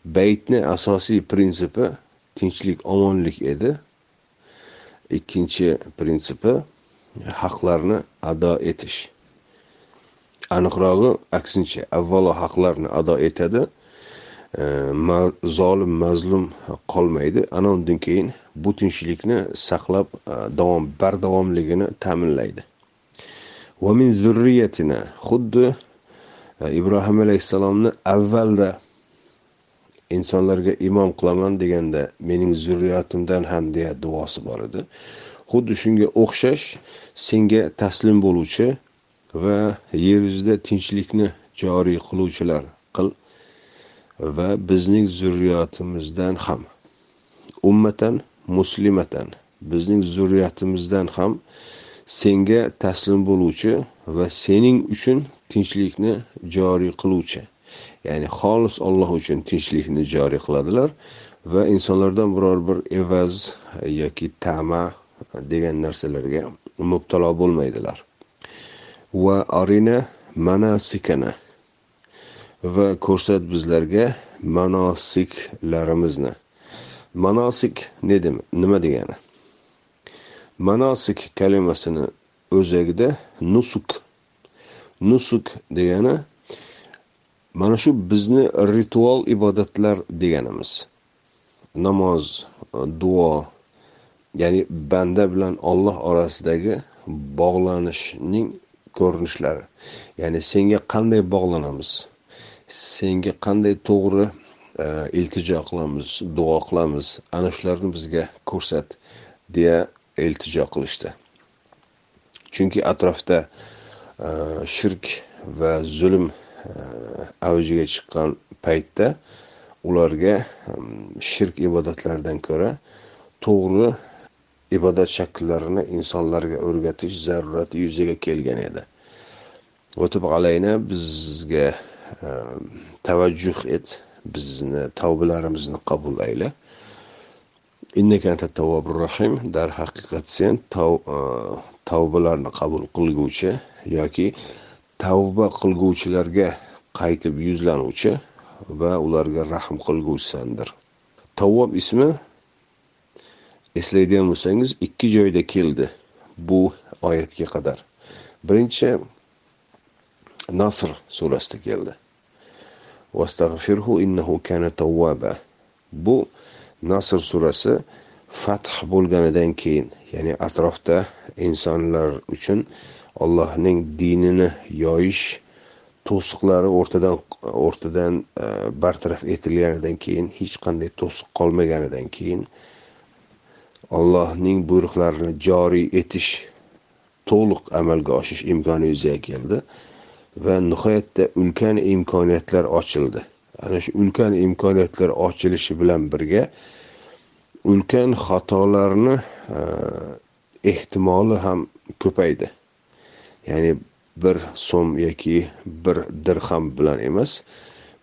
Baytni asosiy prinsipi tinchlik omonlik edi. Ikkinchi prinsipi haqlarni ado etish. Aniqrog'i aksincha avvalo haqlarni ado etadi. Zolim mazlum qolmaydi. Ana undan keyin bu tinchlikni saqlab e, davom bardavomligini ta'minlaydi. Va min zurriyatina xuddi e, ibrohim alayhissalomni avvalda insonlarga imom qilaman deganda mening zurriyatimdan ham deya duosi bor edi. Xuddi shunga o'xshash senga taslim bo'luvchi va yer yuzida tinchlikni joriy qiluvchilar qil va bizning zurriyotimizdan ham ummatan muslimatan bizning zurriyatimizdan ham senga taslim bo'luvchi va sening uchun tinchlikni joriy qiluvchi ya'ni xolis olloh uchun tinchlikni joriy qiladilar va insonlardan biror bir evaz yoki tama degan narsalarga mubtalo bo'lmaydilar. Va arina manasikana va ko'rsat bizlarga manosiklarimizni. Manosik nima degani? Manosik kalimasini o'zagida nusuk. Nusuk degani mana shu bizni ritual ibodatlar deganimiz. Namoz duo ya'ni banda bilan Alloh orasidagi bog'lanishning ko'rinishlari. Ya'ni senga qanday bog'lanamiz? Senga qanday to'g'ri e, iltijo qilamiz duo qilamiz ana shularni bizga ko'rsat deya iltijo qilishdi. Chunki atrofda e, shirk va zulm e, avjiga chiqqan paytda ularga shirk ibodatlaridan ko'ra to'g'ri ibodat shakllarini insonlarga o'rgatish zarurati yuzaga kelgan edi. O'tib alayna bizga tavajjuh et bizni tavbalarimizni qabul ayla innaka anta tavvobur rahim darhaqiqat sen tavbalarni qabul qilguvchi yoki tavba qilguvchilarga qaytib yuzlanuvchi va ularga rahm qilguvchisandir tavvob ismi eslaydigan bo'lsangiz ikki joyda keldi bu oyatga qadar birinchi nasr surasida keldi. Vastag'firhu innahu kana tawwaba. Bu nasr surasi fath bo'lganidan keyin ya'ni atrofda insonlar uchun allohning dinini yoyish to'siqlari o'rtadan o'rtadan e, bartaraf etilganidan keyin hech qanday to'siq qolmaganidan keyin allohning buyruqlarini joriy etish to'liq amalga oshish imkoni yuzaga keldi. Va nihoyatda ulkan imkoniyatlar ochildi. Ana shu ulkan imkoniyatlar ochilishi bilan birga ulkan xatolarni e, ehtimoli ham ko'paydi. Ya'ni bir so'm yoki bir dirham bilan emas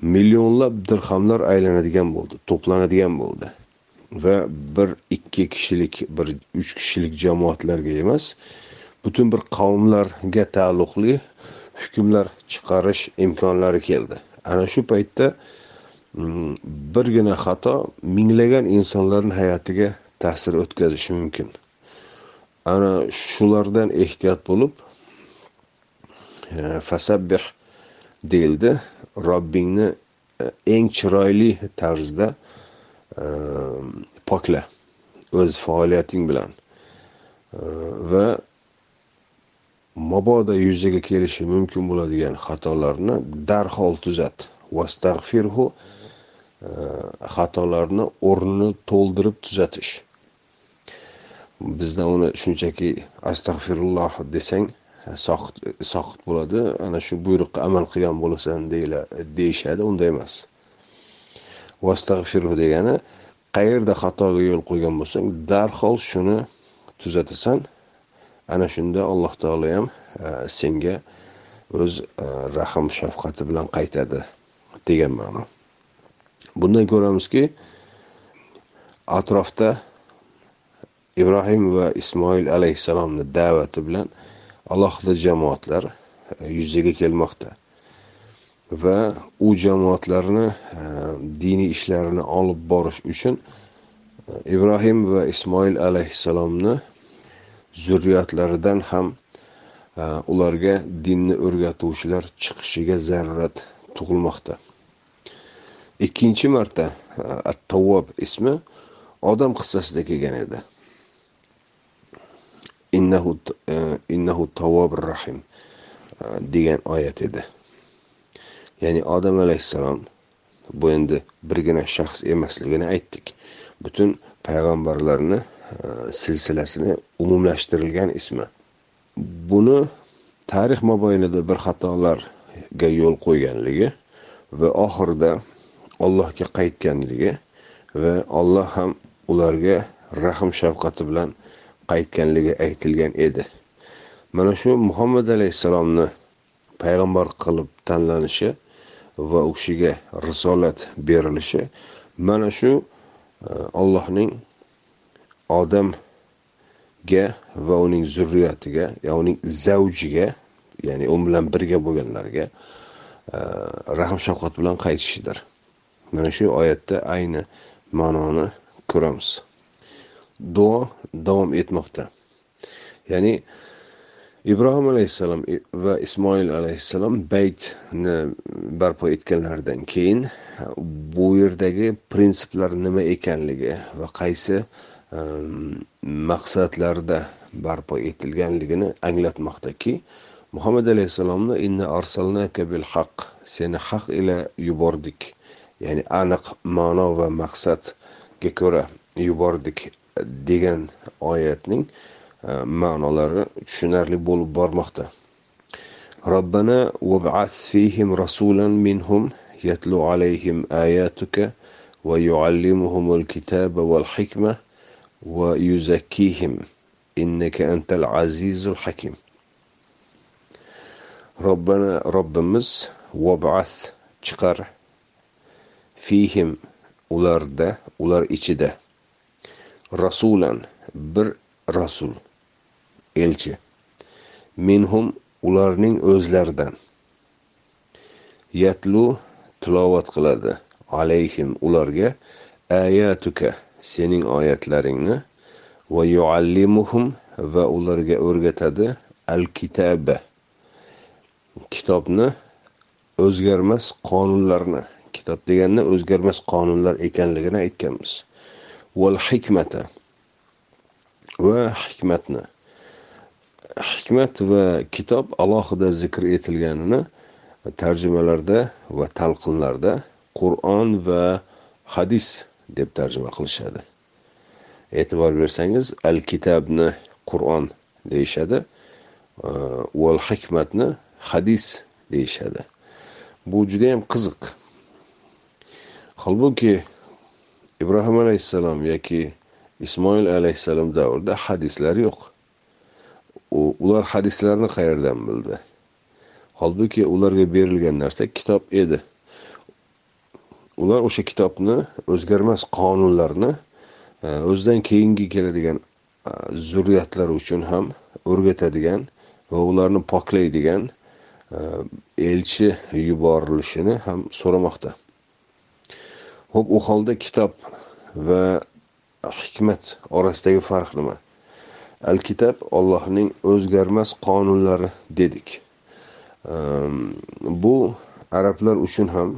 millionlab dirhamlar aylanadigan bo'ldi to'planadigan bo'ldi. Va bir ikki kishilik bir uch kishilik jamoatlarga emas butun bir qavmlarga taalluqli hukmlar chiqarish imkonlari keldi. Ana shu paytda mm, birgina xato minglagan insonlarni hayotiga ta'sir o'tkazishi mumkin. Ana shulardan ehtiyot bo'lib e, fasabbih deyildi. Robbingni e, eng chiroyli tarzda e, pokla o'z faoliyating bilan. Va mabodo yuzaga kelishi mumkin bo'ladigan xatolarni darhol tuzat. Vastag'firhu e, xatolarni o'rnini to'ldirib tuzatish. Bizda uni shunchaki astag'firulloh desang soqit bo'ladi. Ana shu buyruqqa amal qilgan bo'lasan deyishadi unday emas. Vastag'firu degani qayerda xatoga yo'l qo'ygan bo'lsang darhol shuni tuzatasan. Ana shunda alloh taolo ham e, senga o'z e, rahm shafqati bilan qaytadi degan ma'no. Bundan ko'ramizki atrofda ibrohim va ismoil alayhissalomni da'vati bilan alohida jamoatlar e, yuzaga kelmoqda. Va u jamoatlarni diniy ishlarini olib borish uchun ibrohim va ismoil alayhissalomni zurriyotlaridan ham e, ularga dinni o'rgatuvchilar chiqishiga zarurat tug'ilmoqda. Ikkinchi marta e, at tavvob ismi odam qissasida kelgan edi. Innahu e, innahu tavvobir rahim degan oyat edi. Ya'ni odam alayhissalom bu endi birgina shaxs emasligini aytdik. Butun payg'ambarlarni E, silsilasini umumlashtirilgan ismi. Buni tarix mobaynida bir xatolarga yo'l qo'yganligi va oxirida allohga qaytganligi va olloh ham ularga rahm shafqati bilan qaytganligi aytilgan edi. Mana shu muhammad alayhissalomni payg'ambar qilib tanlanishi va u kishiga risolat berilishi mana shu e, allohning odamga va uning zurriyatiga ya uning zavjiga ya'ni u bilan birga bo'lganlarga e, rahm shafqat bilan qaytishidir mana shu oyatda ayni ma'noni ko'ramiz. Duo davom etmoqda. Ya'ni ibrohim alayhissalom va ismoil alayhissalom baytni barpo etganlaridan keyin bu yerdagi prinsiplar nima ekanligi va qaysi Ehm, maqsadlarda barpo etilganligini anglatmoqdaki muhammad alayhissalomni inna arsalnaka bil haq seni haq ila yubordik. Ya'ni aniq ma'no va maqsadga ko'ra yubordik degan oyatning e, ma'nolari tushunarli bo'lib bormoqda. Robbana vab'as fihim rasulan minhum yatlu alayhim ayatuka va yuallimuhumul kitaba val hikma va yuzakkihim innaka antal azizul hakim robbana وابعث vab'as chiqar. Fihim ularda ular ichida. Rasulan bir rasul elchi. Minhum ularning o'zlaridan. Yatlu tilovat qiladi alayhim ularga ayatuka sening oyatlaringni va yuallimuhum va ularga o'rgatadi al kitaba kitobni o'zgarmas qonunlarni kitob deganda o'zgarmas qonunlar ekanligini aytganmiz. Val hikmata va hikmatni. Hikmat va kitob alohida zikr etilganini tarjimalarda va talqinlarda qur'on va hadis deb tarjima qilishadi. E'tibor bersangiz al kitabni qur'on deyishadi e, val hikmatni hadis deyishadi. Bu judayam qiziq. Holbuki ibrohim alayhissalom yoki ismoil alayhissalom davrida hadislar yo'q. Ular hadislarni qayerdan bildi? Holbuki ularga berilgan narsa kitob edi. Ular o'sha kitobni o'zgarmas qonunlarni e, o'zidan keyingi keladigan e, zurriyatlar uchun ham o'rgatadigan va ularni poklaydigan e, elchi yuborilishini ham so'ramoqda. Ho'p u holda kitob va hikmat orasidagi farq nima? Al kitob ollohning o'zgarmas qonunlari dedik. Bu arablar uchun ham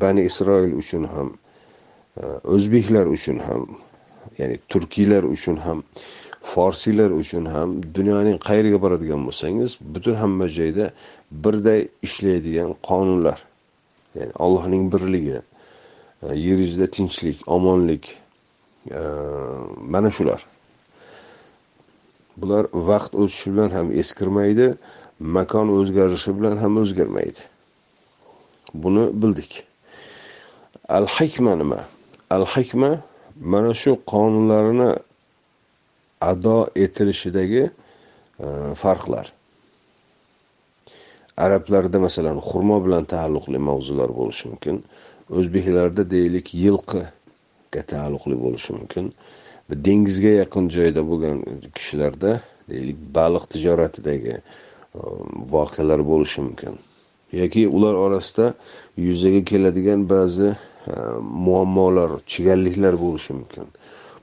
bani isroil uchun ham e, o'zbeklar uchun ham ya'ni turkiylar uchun ham forsiylar uchun ham dunyoning qayeriga boradigan bo'lsangiz butun hamma joyda birday ishlaydigan qonunlar ya'ni allohning birligi e, yer yuzida tinchlik omonlik e, mana shular. Bular vaqt o'tishi bilan ham eskirmaydi makon o'zgarishi bilan ham o'zgarmaydi. Buni bildik. Al hikma nima? Al hikma mana shu qonunlarni ado etilishidagi e, farqlar. Arablarda masalan xurmo bilan taalluqli mavzular bo'lishi mumkin. O'zbeklarda deylik yilqiga taalluqli bo'lishi mumkin. Dengizga yaqin joyda bo'lgan kishilarda deylik baliq tijoratidagi e, voqealar bo'lishi mumkin. Yoki ular orasida yuzaga keladigan ba'zi e, muammolar chigalliklar bo'lishi mumkin.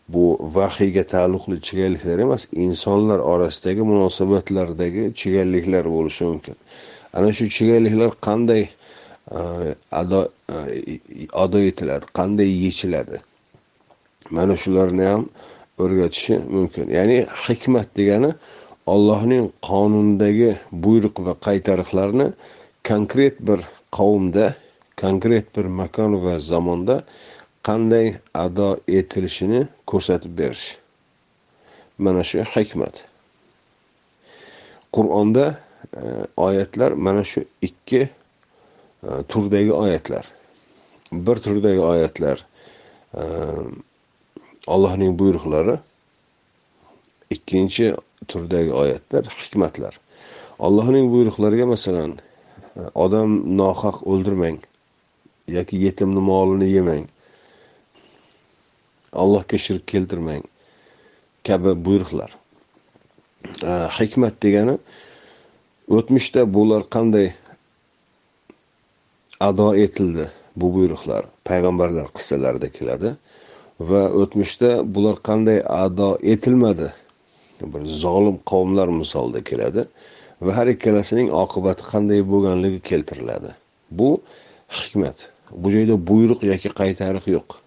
Bu vahiyga taalluqli chigalliklar emas insonlar orasidagi munosabatlardagi chigalliklar bo'lishi mumkin. Ana shu chigalliklar qanday e, ado e, ado etiladi qanday yechiladi? Mana shularni ham o'rgatishi mumkin. Ya'ni hikmat degani ollohning qonundagi buyruq va qaytariqlarni konkret bir qavmda konkret bir makon va zamonda qanday ado etilishini ko'rsatib berish. Mana shu hikmat. Qur'onda e, oyatlar mana shu ikki e, turdagi oyatlar. Bir turdagi oyatlar e, allohning buyruqlari. Ikkinchi turdagi oyatlar hikmatlar. Allohning buyruqlariga masalan odam nohaq o'ldirmang yoki yetimni molini yemang. Allohga shirk keltirmang. Kabi buyruqlar. Hikmat degani o'tmishda bular qanday ado etildi bu buyruqlar payg'ambarlar qissalarida keladi va o'tmishda bular qanday ado etilmadi. Bir zolim qavmlar misolida keladi. Va har ikkalasining oqibati qanday bo'lganligi keltiriladi. Bu hikmat. Bu joyda buyruq yoki qaytariq yo'q.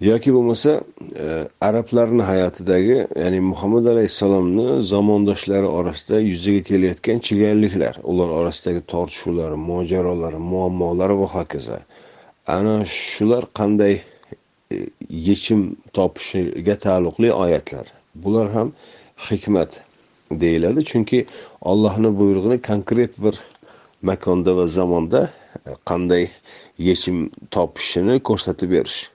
Yoki bo'lmasa e, arablarni hayotidagi ya'ni muhammad alayhissalomni zamondoshlari orasida yuzaga kelayotgan chigalliklar ular orasidagi tortishuvlar mojarolar muammolar va hokazo. Ana shular qanday e, yechim topishiga taalluqli oyatlar. Bular ham hikmat. Deyiladi. Chunki ollohni buyrug'ini konkret bir makonda va zamonda e, qanday yechim topishini ko'rsatib berish.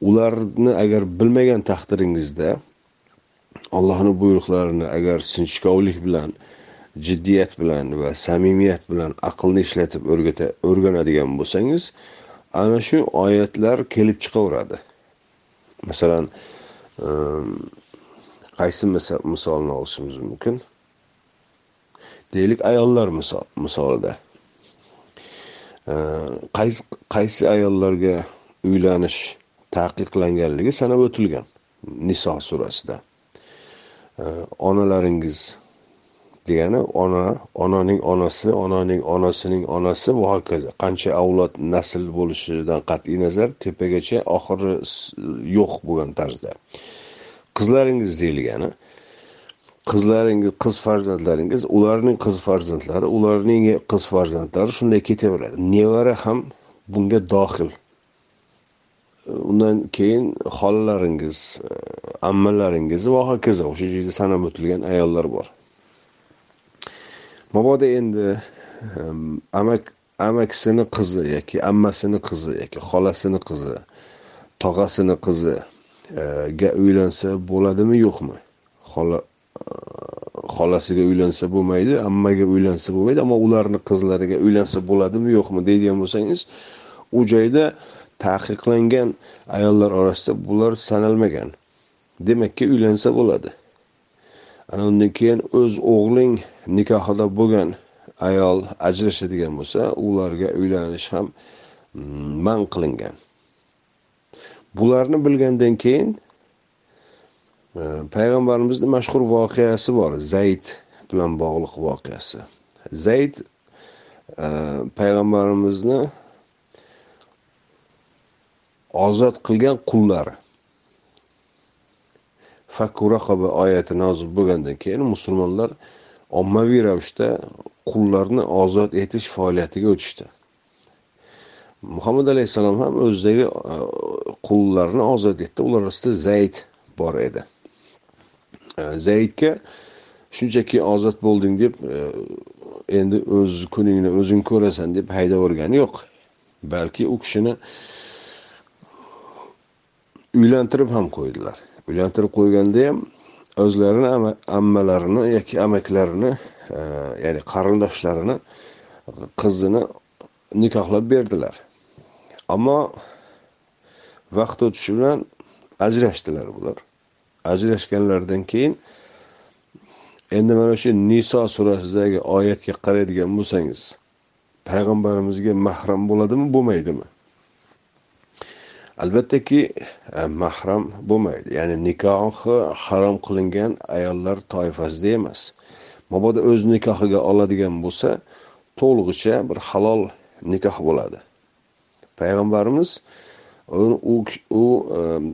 Ularni agar bilmagan taqdiringizda allohni buyruqlarini agar sinchkovlik bilan jiddiyat bilan va samimiyat bilan aqlni ishlatib o'rgata o'rganadigan bo'lsangiz ana shu oyatlar kelib chiqaveradi. Masalan ehm, qaysi misolni olishimiz mumkin? Deylik ayollar misol misolida. Qaysi qaysi ayollarga uylanish taqiqlanganligi sanab o'tilgan niso surasida. Onalaringiz degani ona onaning onasi onaning onasining onasi va hokazo. Qancha avlod nasl bo'lishidan qat'iy nazar tepagacha oxiri yo'q bo'lgan tarzda. Qizlaringiz deyilgani qizlaringiz qiz farzandlaringiz ularning qiz farzandlari ularning qiz farzandlari shunday ketaveradi. Nevara ham bunga dohil. Undan keyin xolalaringiz ammalaringiz va hokazo o'sha joyda sanab o'tilgan ayollar bor. Mabodo endi amak amakisini qizi yoki ammasini qizi yoki xolasini qizi tog'asini qizi ga uylansa bo'ladimi yo'qmi? Xola xolasiga uylansa bo'lmaydi ammaga uylansa bo'lmaydi ammo ularni qizlariga uylansa bo'ladimi yo'qmi deydigan bo'lsangiz u joyda taqiqlangan ayollar orasida bular sanalmagan. Demakki uylansa bo'ladi. Ana undan keyin o'z o'g'ling nikohida bo'lgan ayol ajrashadigan bo'lsa ularga uylanish ham man qilingan. Bularni bilgandan keyin e, payg'ambarimizni mashhur voqeasi bor zayd bilan bog'liq voqeasi. Zayd e, payg'ambarimizni ozod qilgan qullari. Fakuraqoba oyati nozil bo'lgandan keyin musulmonlar ommaviy ravishda qullarni ozod etish faoliyatiga o'tishdi. Muhammad alayhissalom ham o'zidagi e, qullarni ozod etdi. Ular orasida zayd bor edi. E, Zaydga shunchaki ozod bo'lding deb e, endi o'z kuningni o'zing ko'rasan deb haydab yuborgani yo'q. Balki u kishini uylantirib ham qo'ydilar. Uylantirib qo'yganda ham o'zlarini ammalarini yoki amaklarini ya'ni qarindoshlarini qizini nikohlab berdilar. Ammo vaqt o'tishi bilan ajrashdilar bular. Ajrashganlaridan keyin endi mana shu niso surasidagi oyatga qaraydigan bo'lsangiz payg'ambarimizga mahram bo'ladimi bo'lmaydimi? Albattaki e, mahram bo'lmaydi. Ya'ni nikohi harom qilingan ayollar toifasida emas. Mabodo o'z nikohiga oladigan bo'lsa to'lig'icha bir halol nikoh bo'ladi. Payg'ambarimiz u u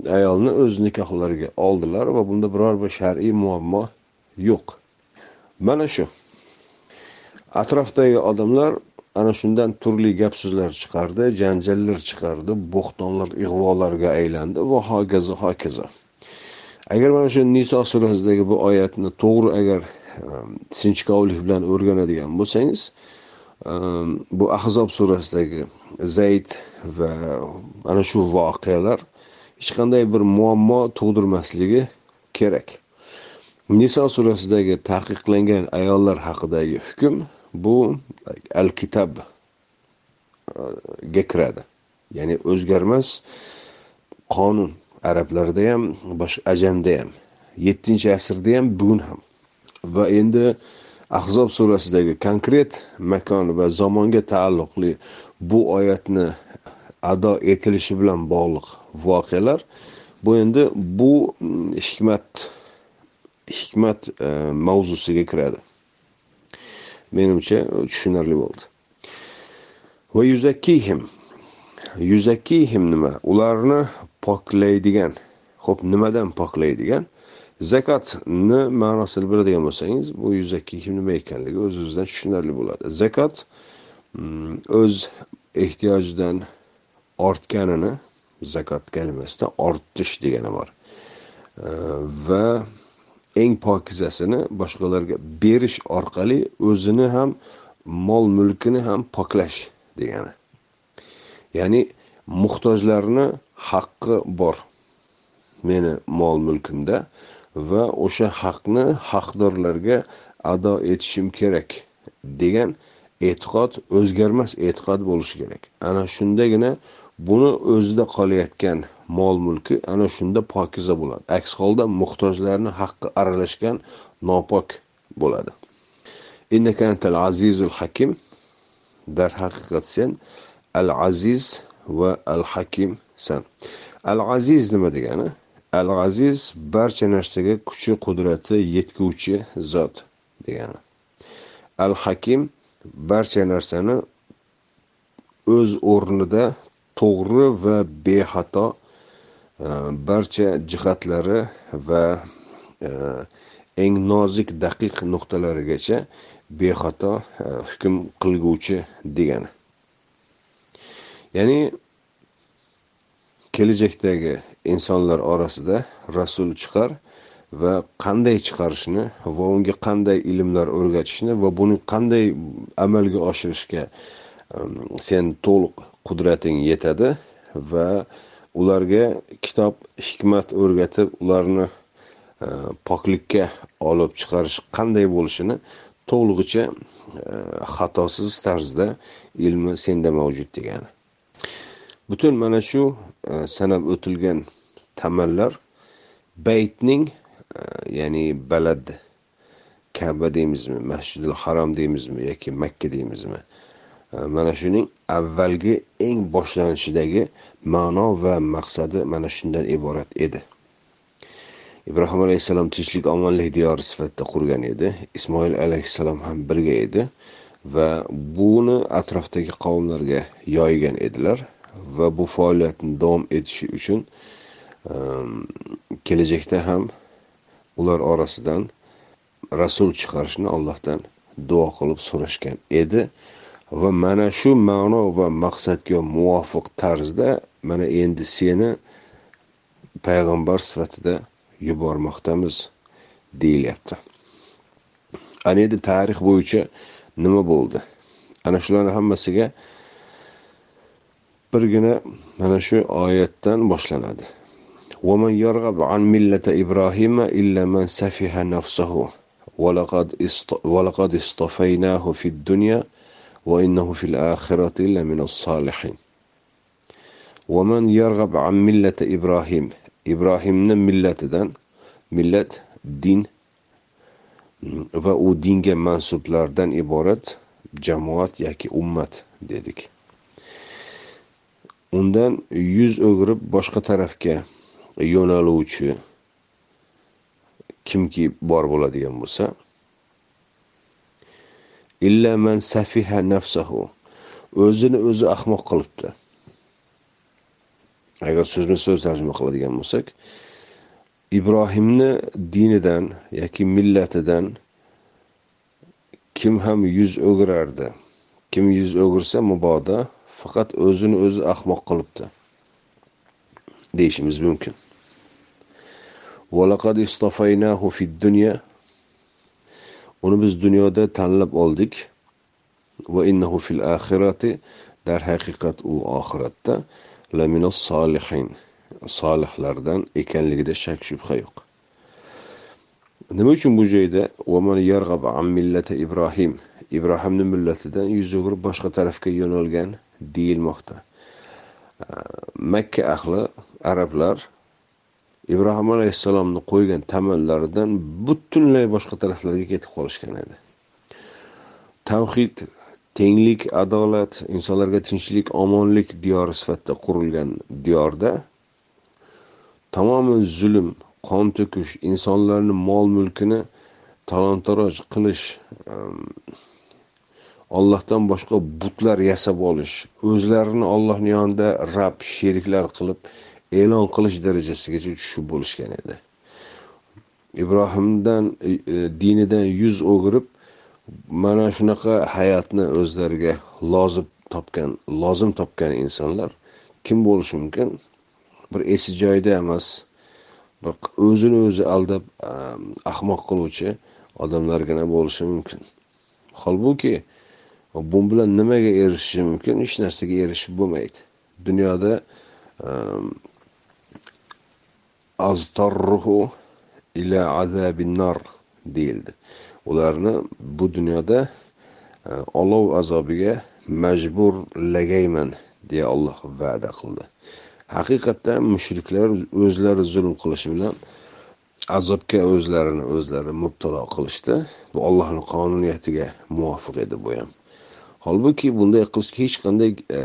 e, ayolni o'z nikohlariga oldilar va bunda biror bir shar'iy muammo yo'q. Mana shu. Atrofdagi odamlar ana shundan turli gap so'zlar chiqardi janjallar chiqardi bo'xtonlar ig'volarga aylandi va hokazo hokazo. Agar mana shu niso surasidagi bu oyatni to'g'ri agar e, sinchkovlik bilan o'rganadigan bo'lsangiz e, bu ahzob surasidagi zayd va ana shu voqealar hech qanday bir muammo tug'dirmasligi kerak. Niso surasidagi taqiqlangan ayollar haqidagi hukm bu al kitob ga kiradi. Ya'ni o'zgarmas qonun arablarda ham boshqa ajamda ham yettinchi asrda ham bugun ham. Va endi ahzob surasidagi konkret makon va zamonga taalluqli bu oyatni ado etilishi bilan bog'liq voqealar. Bu endi bu mm, hikmat hikmat e, mavzusiga kiradi. Menimcha tushunarli bo'ldi. Va yuzakkihim yuzakkihim nima? Ularni poklaydigan ho'p nimadan poklaydigan? Zakotni ma'nosini biladigan bo'lsangiz bu yuzakkihim nima ekanligi o'z o'zidan tushunarli bo'ladi. Zakot mm, o'z ehtiyojidan ortganini zakot kalimasida ortish degani bor. Va eng pokizasini boshqalarga berish orqali o'zini ham mol mulkini ham poklash degani. Ya'ni muhtojlarni haqqi bor meni mol mulkimda va o'sha haqni haqdorlarga ado etishim kerak degan e'tiqod o'zgarmas e'tiqod bo'lishi kerak. Ana shundagina buni o'zida qolayotgan mol mulki ana shunda pokiza bo'ladi. Aks holda muhtojlarni haqqi aralashgan nopok bo'ladi. Innakantal azizul hakim darhaqiqat sen al aziz va al hakimsan al aziz nima degani? Al aziz barcha narsaga kuchi qudrati yetguvchi zot degani. Al hakim barcha narsani o'z o'rnida to'g'ri va bexato e, barcha jihatlari va e, eng nozik daqiq nuqtalarigacha bexato e, hukm qilguvchi degani. Ya'ni kelajakdagi insonlar orasida rasul chiqar va qanday chiqarishni va unga qanday ilmlar o'rgatishni va buni qanday amalga oshirishga sen to'liq qudrating yetadi va ularga kitob hikmat o'rgatib ularni e, poklikka olib chiqarish qanday bo'lishini to'lig'icha e, xatosiz tarzda ilmi senda mavjud degani. Butun mana shu e, sanab o'tilgan tamallar baytning ya'ni balad kaba deymizmi masjidil harom deymizmi yoki makka deymizmi mana shuning avvalgi eng boshlanishidagi ma'no va maqsadi mana shundan iborat edi. Ibrohim alayhissalom tinchlik omonlik diyori sifatida qurgan edi. Ismoil alayhissalom ham birga edi va buni atrofdagi qavmlarga yoygan edilar va bu faoliyatni davom etishi uchun ehm, kelajakda ham ular orasidan rasul chiqarishni allohdan duo qilib so'rashgan edi. va mana shu ma'no va maqsadga muvofiq tarzda mana endi seni payg'ambar sifatida yubormoqdamiz deyilyapti ana endi tarix bo'yicha nima bo'ldi ana shularni hammasiga birgina mana shu oyatdan boshlanadi ومن يرغب عن ملة إبراهيم إلا من سفه نفسه ولقد اصطفيناه في الدنيا وإنه في الآخرة لمن الصالحين ومن يرغب عن ملة إبراهيم إبراهيمni millatidan millat din va u dinga mansublardan iborat jamoat yoki ummat dedik undan yuz o'girib boshqa tarafga yo'naluvchi kimki bor bo'ladigan bo'lsa illa man safiha nafsahu o'zini o'zi ahmoq qilibdi. Agar so'zma so'z tarjima qiladigan bo'lsak ibrohimni dinidan yoki millatidan kim ham yuz o'girardi? Kim yuz o'girsa mubodo faqat o'zini o'zi ahmoq qilibdi. Deyishimiz mumkin. Uni biz dunyoda tanlab oldik. Va innahu fil axirati darhaqiqat u oxiratda laminos solihin solihlardan ekanligida shak shubha yo'q. Nima uchun bu joyda? Millati ibrohim ibrohimni millatidan yuz o'girib boshqa tarafga yo'nalgan deyilmoqda. Makka ahli arablar ibrohim alayhissalomni qo'ygan tamallaridan butunlay boshqa taraflarga ketib qolishgan edi. Tavhid tenglik adolat insonlarga tinchlik omonlik diyori sifatida qurilgan diyorda tamoman zulm qon to'kish insonlarni mol mulkini talon taroj qilish ollohdan boshqa butlar yasab olish o'zlarini ollohni yonida rab sheriklar qilib e'lon qilish darajasigacha tushib bo'lishgan edi. Ibrohimdan e, e, dinidan yuz o'girib mana shunaqa hayotni o'zlariga lozim topgan lozim topgan insonlar kim bo'lishi mumkin? Bir esi joyida emas bir o'zini o'zi aldab e, ahmoq qiluvchi odamlargina bo'lishi mumkin. Holbuki bu bilan nimaga erishishi mumkin? Hech narsaga erishib bo'lmaydi. Dunyoda e, aztarruhu ila azabinnar deyildi. Ularni bu dunyoda e, olov azobiga majburlagayman deya alloh va'da qildi. Haqiqatdan mushriklar o'zlari zulm qilishi bilan azobga o'zlarini o'zlari mubtalo qilishdi. Bu ollohni qonuniyatiga muvofiq edi bu ham. Holbuki bunday qilishga hech qanday e,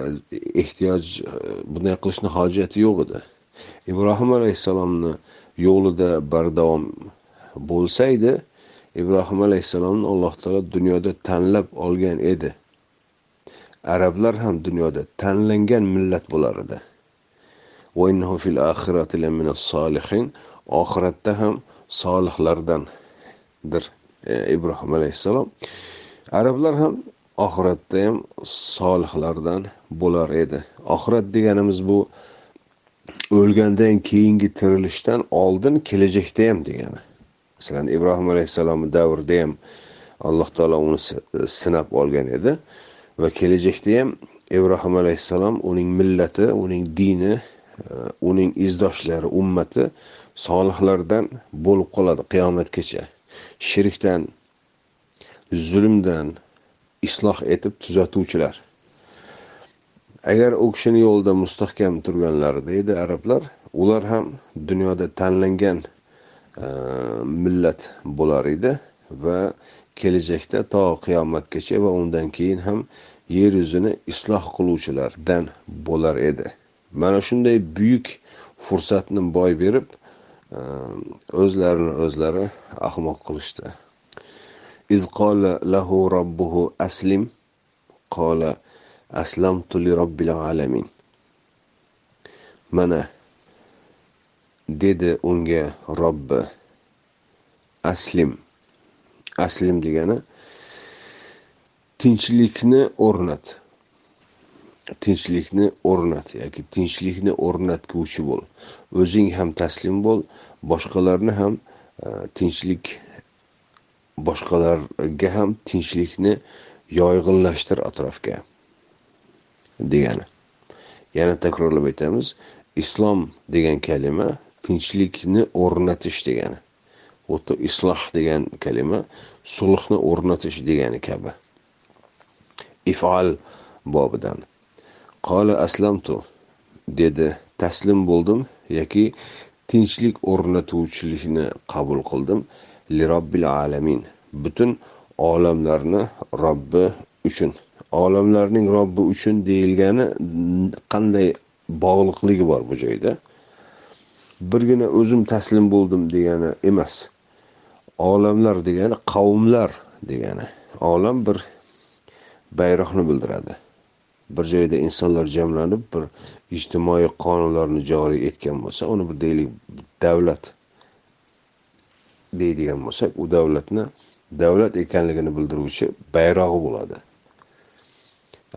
ehtiyoj e, bunday qilishni hojati yo'q edi. Ibrohim alayhissalomni yo'lida bardavom bo'lsa edi ibrohim alayhissalomni alloh taolo dunyoda tanlab olgan edi. Arablar ham dunyoda tanlangan millat bo'lar edi. Oxiratda ham solihlardandir e, ibrohim alayhissalom. Arablar ham oxiratda ham solihlardan bo'lar edi. Oxirat deganimiz bu o'lgandan keyingi tirilishdan oldin kelajakda ham degani. Masalan ibrohim alayhissalomni davrida ham alloh taolo uni sinab olgan edi va kelajakda ham ibrohim alayhissalom uning millati uning dini e, uning izdoshlari ummati solihlardan bo'lib qoladi qiyomatgacha. Shirkdan zulmdan isloh etib tuzatuvchilar. Agar u kishini yo'lida mustahkam turganlarida edi arablar ular ham dunyoda tanlangan e, millat bo'lar edi va kelajakda to qiyomatgacha va undan keyin ham yer yuzini isloh qiluvchilardan bo'lar edi. Mana shunday buyuk fursatni boy berib e, o'zlarini o'zlari ahmoq qilishdi. Iz qola lahu robbuhu aslim qola aslamtu li robbil alamin. Mana dedi unga robbi aslim. Aslim degani tinchlikni o'rnat. Tinchlikni o'rnat yoki tinchlikni o'rnatguvchi bo'l. O'zing ham taslim bo'l boshqalarni ham e, tinchlik boshqalarga ham tinchlikni yoyg'inlashtir atrofga. Degani. Yana takrorlab aytamiz islom degan kalima tinchlikni o'rnatish degani. Xuddi isloh degan kalima sulhni o'rnatish degani kabi. Ifal bobidan. Qola aslamtu dedi taslim bo'ldim yoki tinchlik o'rnatuvchilikni qabul qildim li robbil alamin butun olamlarni robbi uchun. Olamlarning robbi uchun deyilgani qanday bog'liqligi bor bu joyda. Birgina o'zim taslim bo'ldim degani emas. Olamlar degani qavmlar degani. Olam bir bayroqni bildiradi. Bir joyda insonlar jamlanib bir ijtimoiy qonunlarni joriy etgan bo'lsa uni bir deylik davlat deydigan bo'lsak u davlatni davlat ekanligini bildiruvchi bayrog'i bo'ladi.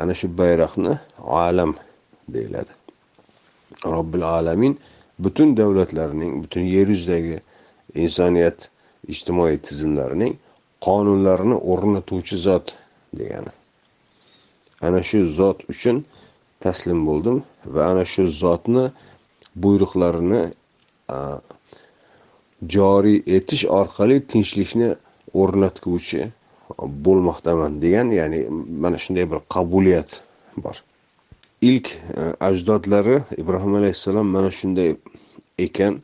Ana shu bayroqni olam deyiladi. Robbil alamin butun davlatlarning butun yer yuzidagi insoniyat ijtimoiy tizimlarining qonunlarini o'rnatuvchi zot degani. Ana shu zot uchun taslim bo'ldim va ana shu zotni buyruqlarini joriy etish orqali tinchlikni o'rnatguvchi bo'lmoqdaman degan ya'ni mana shunday bir qabuliyat bor. Ilk e, ajdodlari ibrohim alayhissalom mana shunday ekan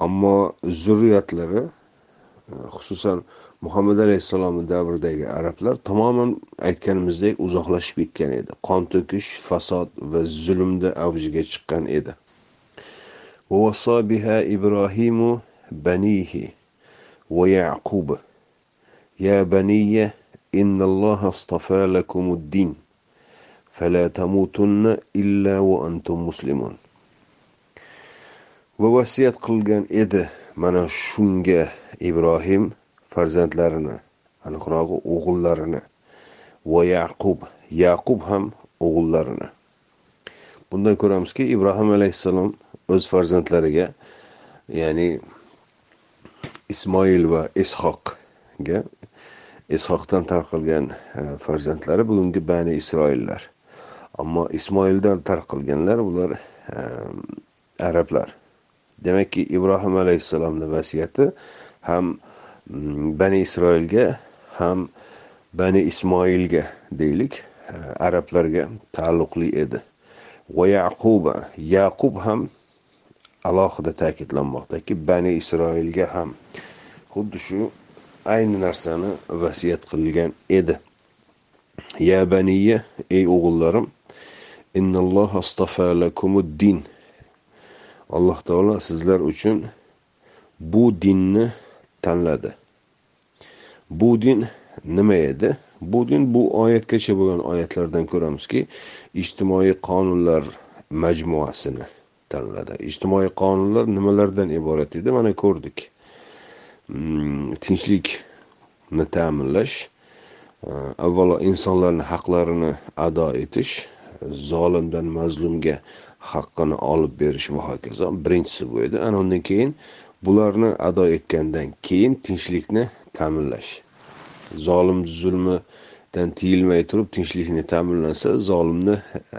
ammo zurriyatlari e, xususan muhammad alayhissalomni davridagi arablar tamoman aytganimizdek uzoqlashib ketgan edi. Qon to'kish fasod va zulmda avjiga chiqqan edi. Ibrohimu banihi va يا بني إن الله اصطفى lakumuddin fala tamutunna illa إلا antum muslimun va vasiyat qilgan edi mana shunga ibrohim farzandlarini aniqrog'i o'g'illarini va yaqub yaqub ham o'g'illarini. Bundan ko'ramizki ibrohim alayhissalom o'z farzandlariga ya'ni ismoil va ishoqga ishoqdan tarqalgan e, farzandlari bugungi bani isroillar. Ammo ismoildan tarqalganlar ular e, arablar. Demakki ibrohim alayhissalomni vasiyati ham mm, bani isroilga ham bani ismoilga deylik e, arablarga taalluqli edi. Va yaquba yaqub ham alohida ta'kidlanmoqdaki bani isroilga ham. Xuddi shu ayni narsani vasiyat qilgan edi. Ya baniya ey o'g'illarim din alloh taolo sizlar uchun bu dinni tanladi. Bu din nima edi? Bu din bu oyatgacha bo'lgan oyatlardan ko'ramizki ijtimoiy qonunlar majmuasini tanladi. Ijtimoiy qonunlar nimalardan iborat edi? Mana ko'rdik. Tinchlikni ta'minlash e, avvalo insonlarni haqlarini ado etish zolimdan mazlumga haqqini olib berish va hokazo. Birinchisi bu edi. Ana undan keyin bularni ado etgandan keyin tinchlikni ta'minlash. Zolim zulmidan tiyilmay turib tinchlikni ta'minlansa zolimni e,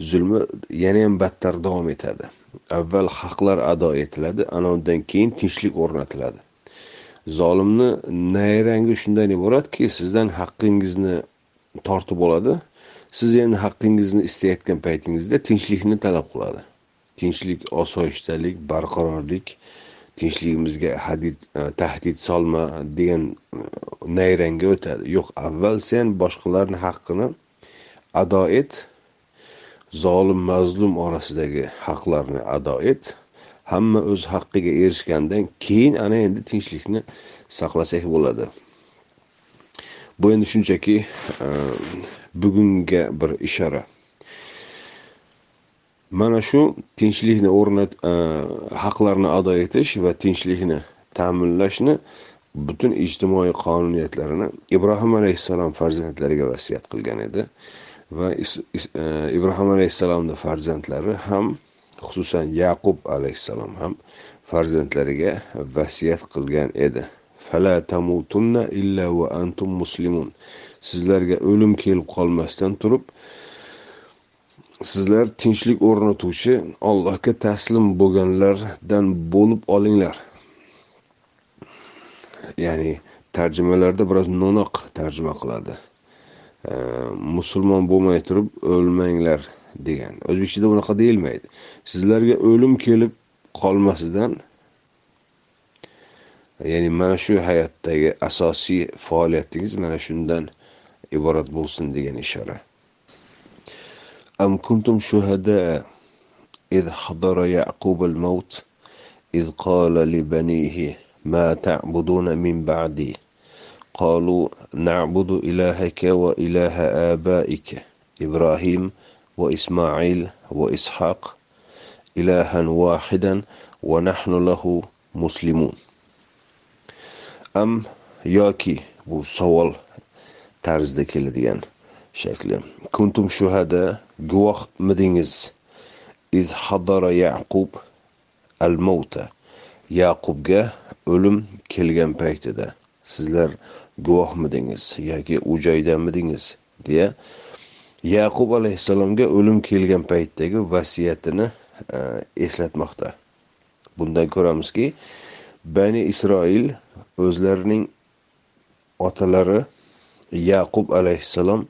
zulmi yana ham battar davom etadi. Avval haqlar ado etiladi ana undan keyin tinchlik o'rnatiladi. Zolimni nayrangi shundan iboratki sizdan haqqingizni tortib oladi. Siz endi haqqingizni istayotgan paytingizda tinchlikni talab qiladi. Tinchlik osoyishtalik barqarorlik tinchligimizga hadid e, tahdid solma degan e, nayrangga o'tadi. Yo'q avval sen boshqalarni haqqini ado et. Zolim mazlum orasidagi haqlarni ado et. Hamma o'z haqqiga erishgandan keyin ana endi tinchlikni saqlasak bo'ladi. Bu endi shunchaki e, bugunga bir ishora. Mana shu tinchlikni o'rnat e, haqlarni ado etish va tinchlikni ta'minlashni butun ijtimoiy qonuniyatlarini ibrohim alayhissalom farzandlariga vasiyat qilgan edi va e, ibrohim alayhissalomni farzandlari ham xususan yaqub alayhissalom ham farzandlariga vasiyat qilgan edi. Fala tamutunna illa va antum muslimun. Sizlarga o'lim kelib qolmasdan turib sizlar tinchlik o'rnatuvchi allohga taslim bo'lganlardan bo'lib olinglar. Ya'ni tarjimalarda biroz no'noq tarjima qiladi. Musulmon bo'lmay turib o'lmanglar. degan o'zbekchada unaqa deyilmaydi sizlarga o'lim kelib qolmasidan ya'ni mana shu hayotdagi asosiy faoliyatingiz mana shundan iborat bo'lsin degan ishora أم كنتم شهداء إذ حضر يعقوب الموت إذ قال لبنيه ما تعبدون من بعدي قالوا نعبد إلهك وإله آبائك إبراهيم وإسماعيل وإسحاق إلها واحدا ونحن له مسلمون أم yoki bu savol tarzida keladigan shakli kuntum shuhada guvohmidingiz iz hadara yaqub al mavta yaqubga o'lim kelgan paytida sizlar guvohmidingiz yoki u joydamidingiz deya yaqub alayhissalomga o'lim kelgan paytdagi vasiyatini e, eslatmoqda. Bundan ko'ramizki bani isroil o'zlarining otalari yaqub alayhissalom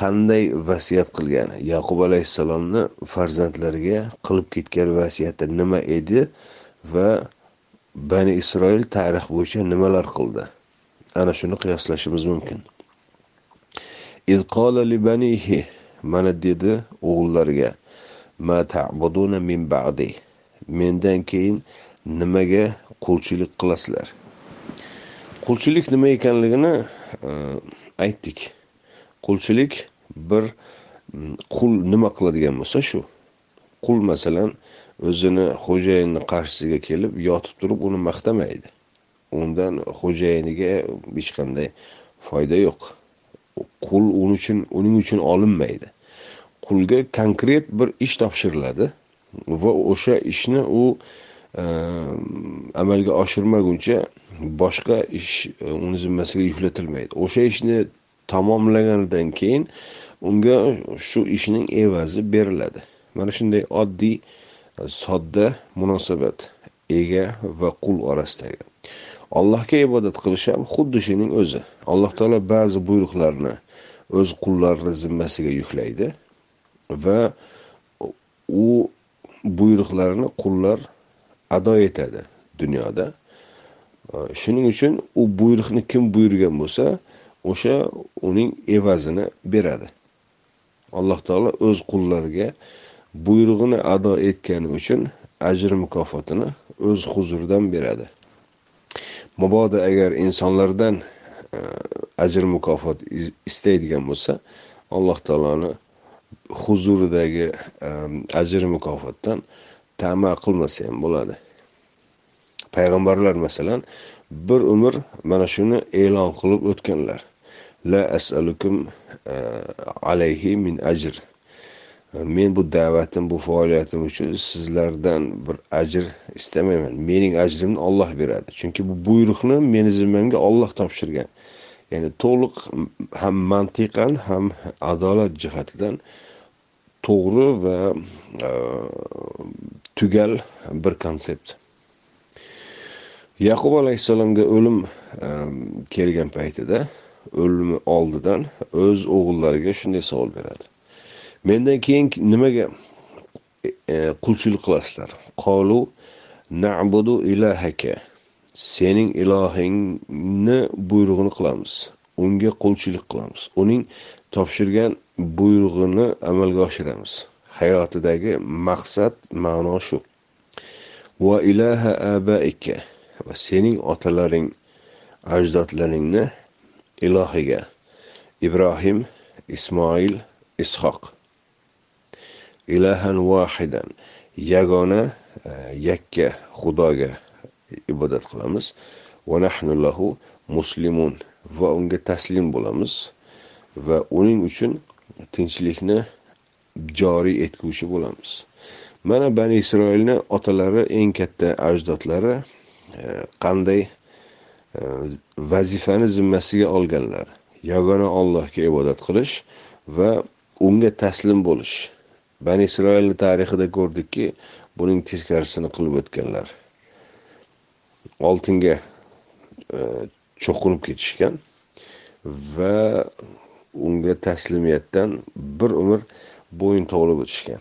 qanday vasiyat qilgan? Yaqub alayhissalomni farzandlariga qilib ketgan vasiyati nima edi va bani isroil tarix bo'yicha nimalar qildi? Ana shuni qiyoslashimiz mumkin. Libanihi mana dedi o'g'illariga ma ta'buduna min ba'di mendan keyin nimaga qulchilik qilasizlar? Qulchilik nima ekanligini e, aytdik. Qulchilik bir qul nima qiladigan bo'lsa shu. Qul masalan o'zini xo'jayini qarshisiga kelib yotib turib uni maqtamaydi undan xo'jayiniga hech qanday foyda yo'q. Qul uning uchun uning uchun olinmaydi. Qulga konkret bir ish topshiriladi va o'sha ishni u e, amalga oshirmaguncha boshqa ish e, uni zimmasiga yuklatilmaydi. O'sha ishni tamomlaganidan keyin unga shu ishning evazi beriladi. Mana shunday oddiy e, sodda munosabat ega va qul orasidagi. Allohga ibodat qilish ham xuddi shuning o'zi. Alloh taolo ba'zi buyruqlarni o'z qullarini zimmasiga yuklaydi va u buyruqlarni qullar ado etadi dunyoda. Shuning uchun u buyruqni kim buyurgan bo'lsa o'sha uning evazini beradi. Alloh taolo o'z qullariga buyrug'ini ado etgani uchun ajr mukofotini o'z huzuridan beradi. Mabodo agar insonlardan e, ajr mukofot istaydigan bo'lsa alloh taoloni huzuridagi e, ajr mukofotdan tama qilmasa ham bo'ladi. Payg'ambarlar masalan bir umr mana shuni e'lon qilib o'tganlar. La asalukum e, alayhi min ajr. Men bu da'vatim bu faoliyatim uchun sizlardan bir ajr istamayman. Mening ajrimni olloh beradi. Chunki bu buyruqni meni zimmamga olloh topshirgan. Ya'ni to'liq ham mantiqan ham adolat jihatidan to'g'ri va e, tugal bir konsept. Yaqub alayhissalomga o'lim e, kelgan paytida o'limi oldidan o'z o'g'illariga shunday savol beradi. Mendan keyin nimaga e, qulchilik qilasizlar? Qolu nabudu ilahaka sening ilohingni buyrug'ini qilamiz unga qulchilik qilamiz uning topshirgan buyrug'ini amalga oshiramiz. Hayotidagi maqsad ma'no shu. Va ilaha abaika va sening otalaring ajdodlaringni ilohiga ibrohim ismoil ishoq. Ilahan vahidan yagona yakka xudoga ibodat qilamiz va nahnu lahu muslimun va unga taslim bo'lamiz va uning uchun tinchlikni joriy etguvchi bo'lamiz mana bani isroilni otalari eng katta ajdodlari qanday vazifani zimmasiga olganlar yagona ollohga ibodat qilish va unga taslim bo'lish bani isroilni tarixida ko'rdikki buning teskarisini qilib o'tganlar. Oltinga e, cho'qinib ketishgan va unga taslimiyatdan bir umr bo'yin tovlab o'tishgan.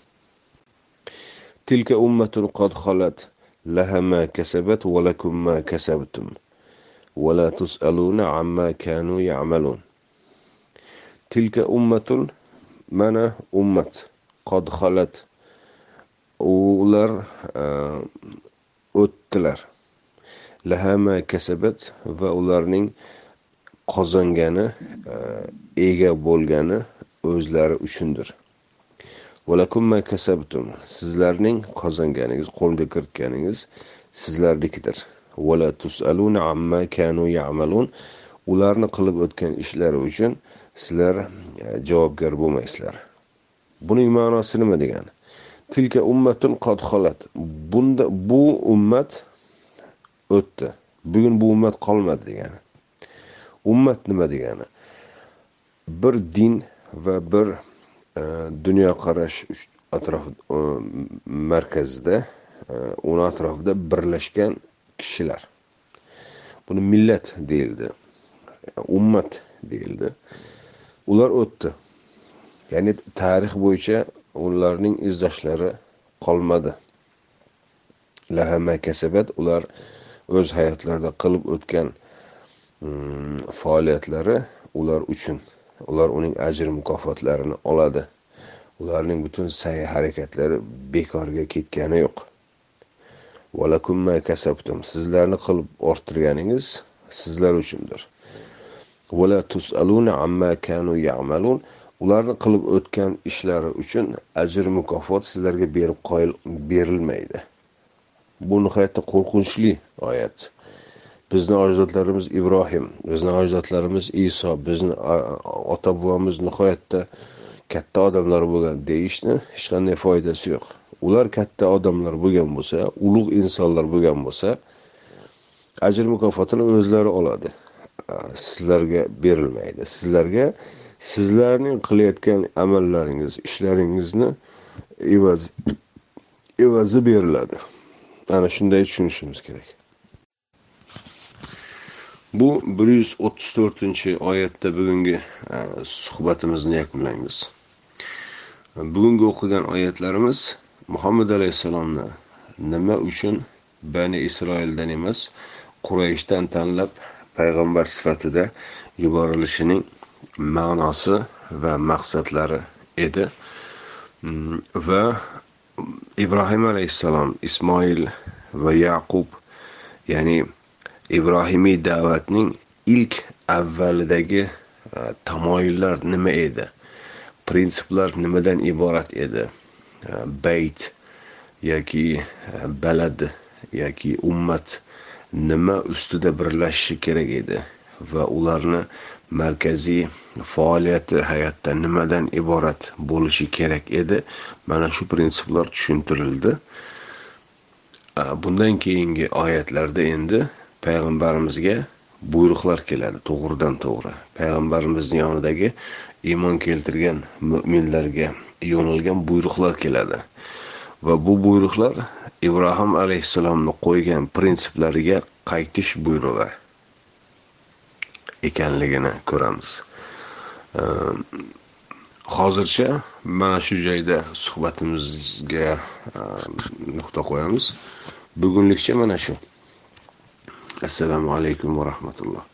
Tilka ummatun qad xolat laha ma kasabat va lakum ma kasabtum va la tusaluna amma kanu ya'malun. Tilka ummatun mana ummat. Qod xolat ular e, o'tdilar. Lahama kasabat va ularning qozongani e, ega bo'lgani o'zlari uchundir. Kasabtum sizlarning qozonganingiz qo'lga kiritganingiz sizlarnikidir. Ularni qilib o'tgan ishlari uchun sizlar e, javobgar bo'lmaysizlar. Buning ma'nosi nima degani? Tilka ummatun qad xolat bunda bu ummat o'tdi. Bugun bu ummat qolmadi degani. Ummat nima degani? Bir din va bir e, dunyoqarash atrof e, markazida e, uni atrofida birlashgan kishilar. Buni millat deyildi. Ummat deyildi. Ular o'tdi. Ya'ni tarix bo'yicha ularning izdoshlari qolmadi. Lahama kasabat ular o'z hayotlarida qilib o'tgan mm, faoliyatlari ular uchun ular uning ajr mukofotlarini oladi. Ularning butun sa'y harakatlari bekorga ketgani yo'q. Kasabtum sizlarni qilib orttirganingiz sizlar uchundir. Ularni qilib o'tgan ishlari uchun ajr mukofot sizlarga berib qo'yil berilmaydi. Bu nihoyatda qo'rqinchli oyat. Bizni ajdodlarimiz ibrohim bizni ajdodlarimiz iso bizni ota bobomiz nihoyatda katta odamlar bo'lgan deyishni hech qanday foydasi yo'q. Ular katta odamlar bo'lgan bo'lsa ulug' insonlar bo'lgan bo'lsa ajr mukofotini o'zlari oladi. Sizlarga berilmaydi. Sizlarga sizlarning qilayotgan amallaringiz ishlaringizni evaz evazi beriladi. Ana shunday tushunishimiz kerak. Bu bir yuz o'ttiz to'rtinchi oyatda bugungi e, suhbatimizni yakunlaymiz. Bugungi o'qigan oyatlarimiz muhammad alayhissalomni nima uchun bani isroildan emas qurayshdan tanlab payg'ambar sifatida yuborilishining ma'nosi va maqsadlari edi. Mm, va ibrohim alayhissalom ismoil va yaqub ya'ni ibrohimiy da'vatning ilk avvalidagi e, tamoyillar nima edi? Prinsiplar nimadan iborat edi? E, bayt yoki e, balad yoki ummat nima ustida birlashishi kerak edi? Va ularni markaziy faoliyati hayotda nimadan iborat bo'lishi kerak edi? Mana shu prinsiplar tushuntirildi. Bundan keyingi oyatlarda endi payg'ambarimizga buyruqlar keladi to'g'ridan to'g'ri. Payg'ambarimizni yonidagi iymon keltirgan mo'minlarga yo'nalgan buyruqlar keladi. Va bu buyruqlar ibrohim alayhissalomni qo'ygan prinsiplariga qaytish buyrug'i ekanligini ko'ramiz. Ehm, hozircha mana shu joyda suhbatimizga ehm, nuqta qo'yamiz. Bugunlikcha mana shu. Assalomu alaykum va rahmatulloh.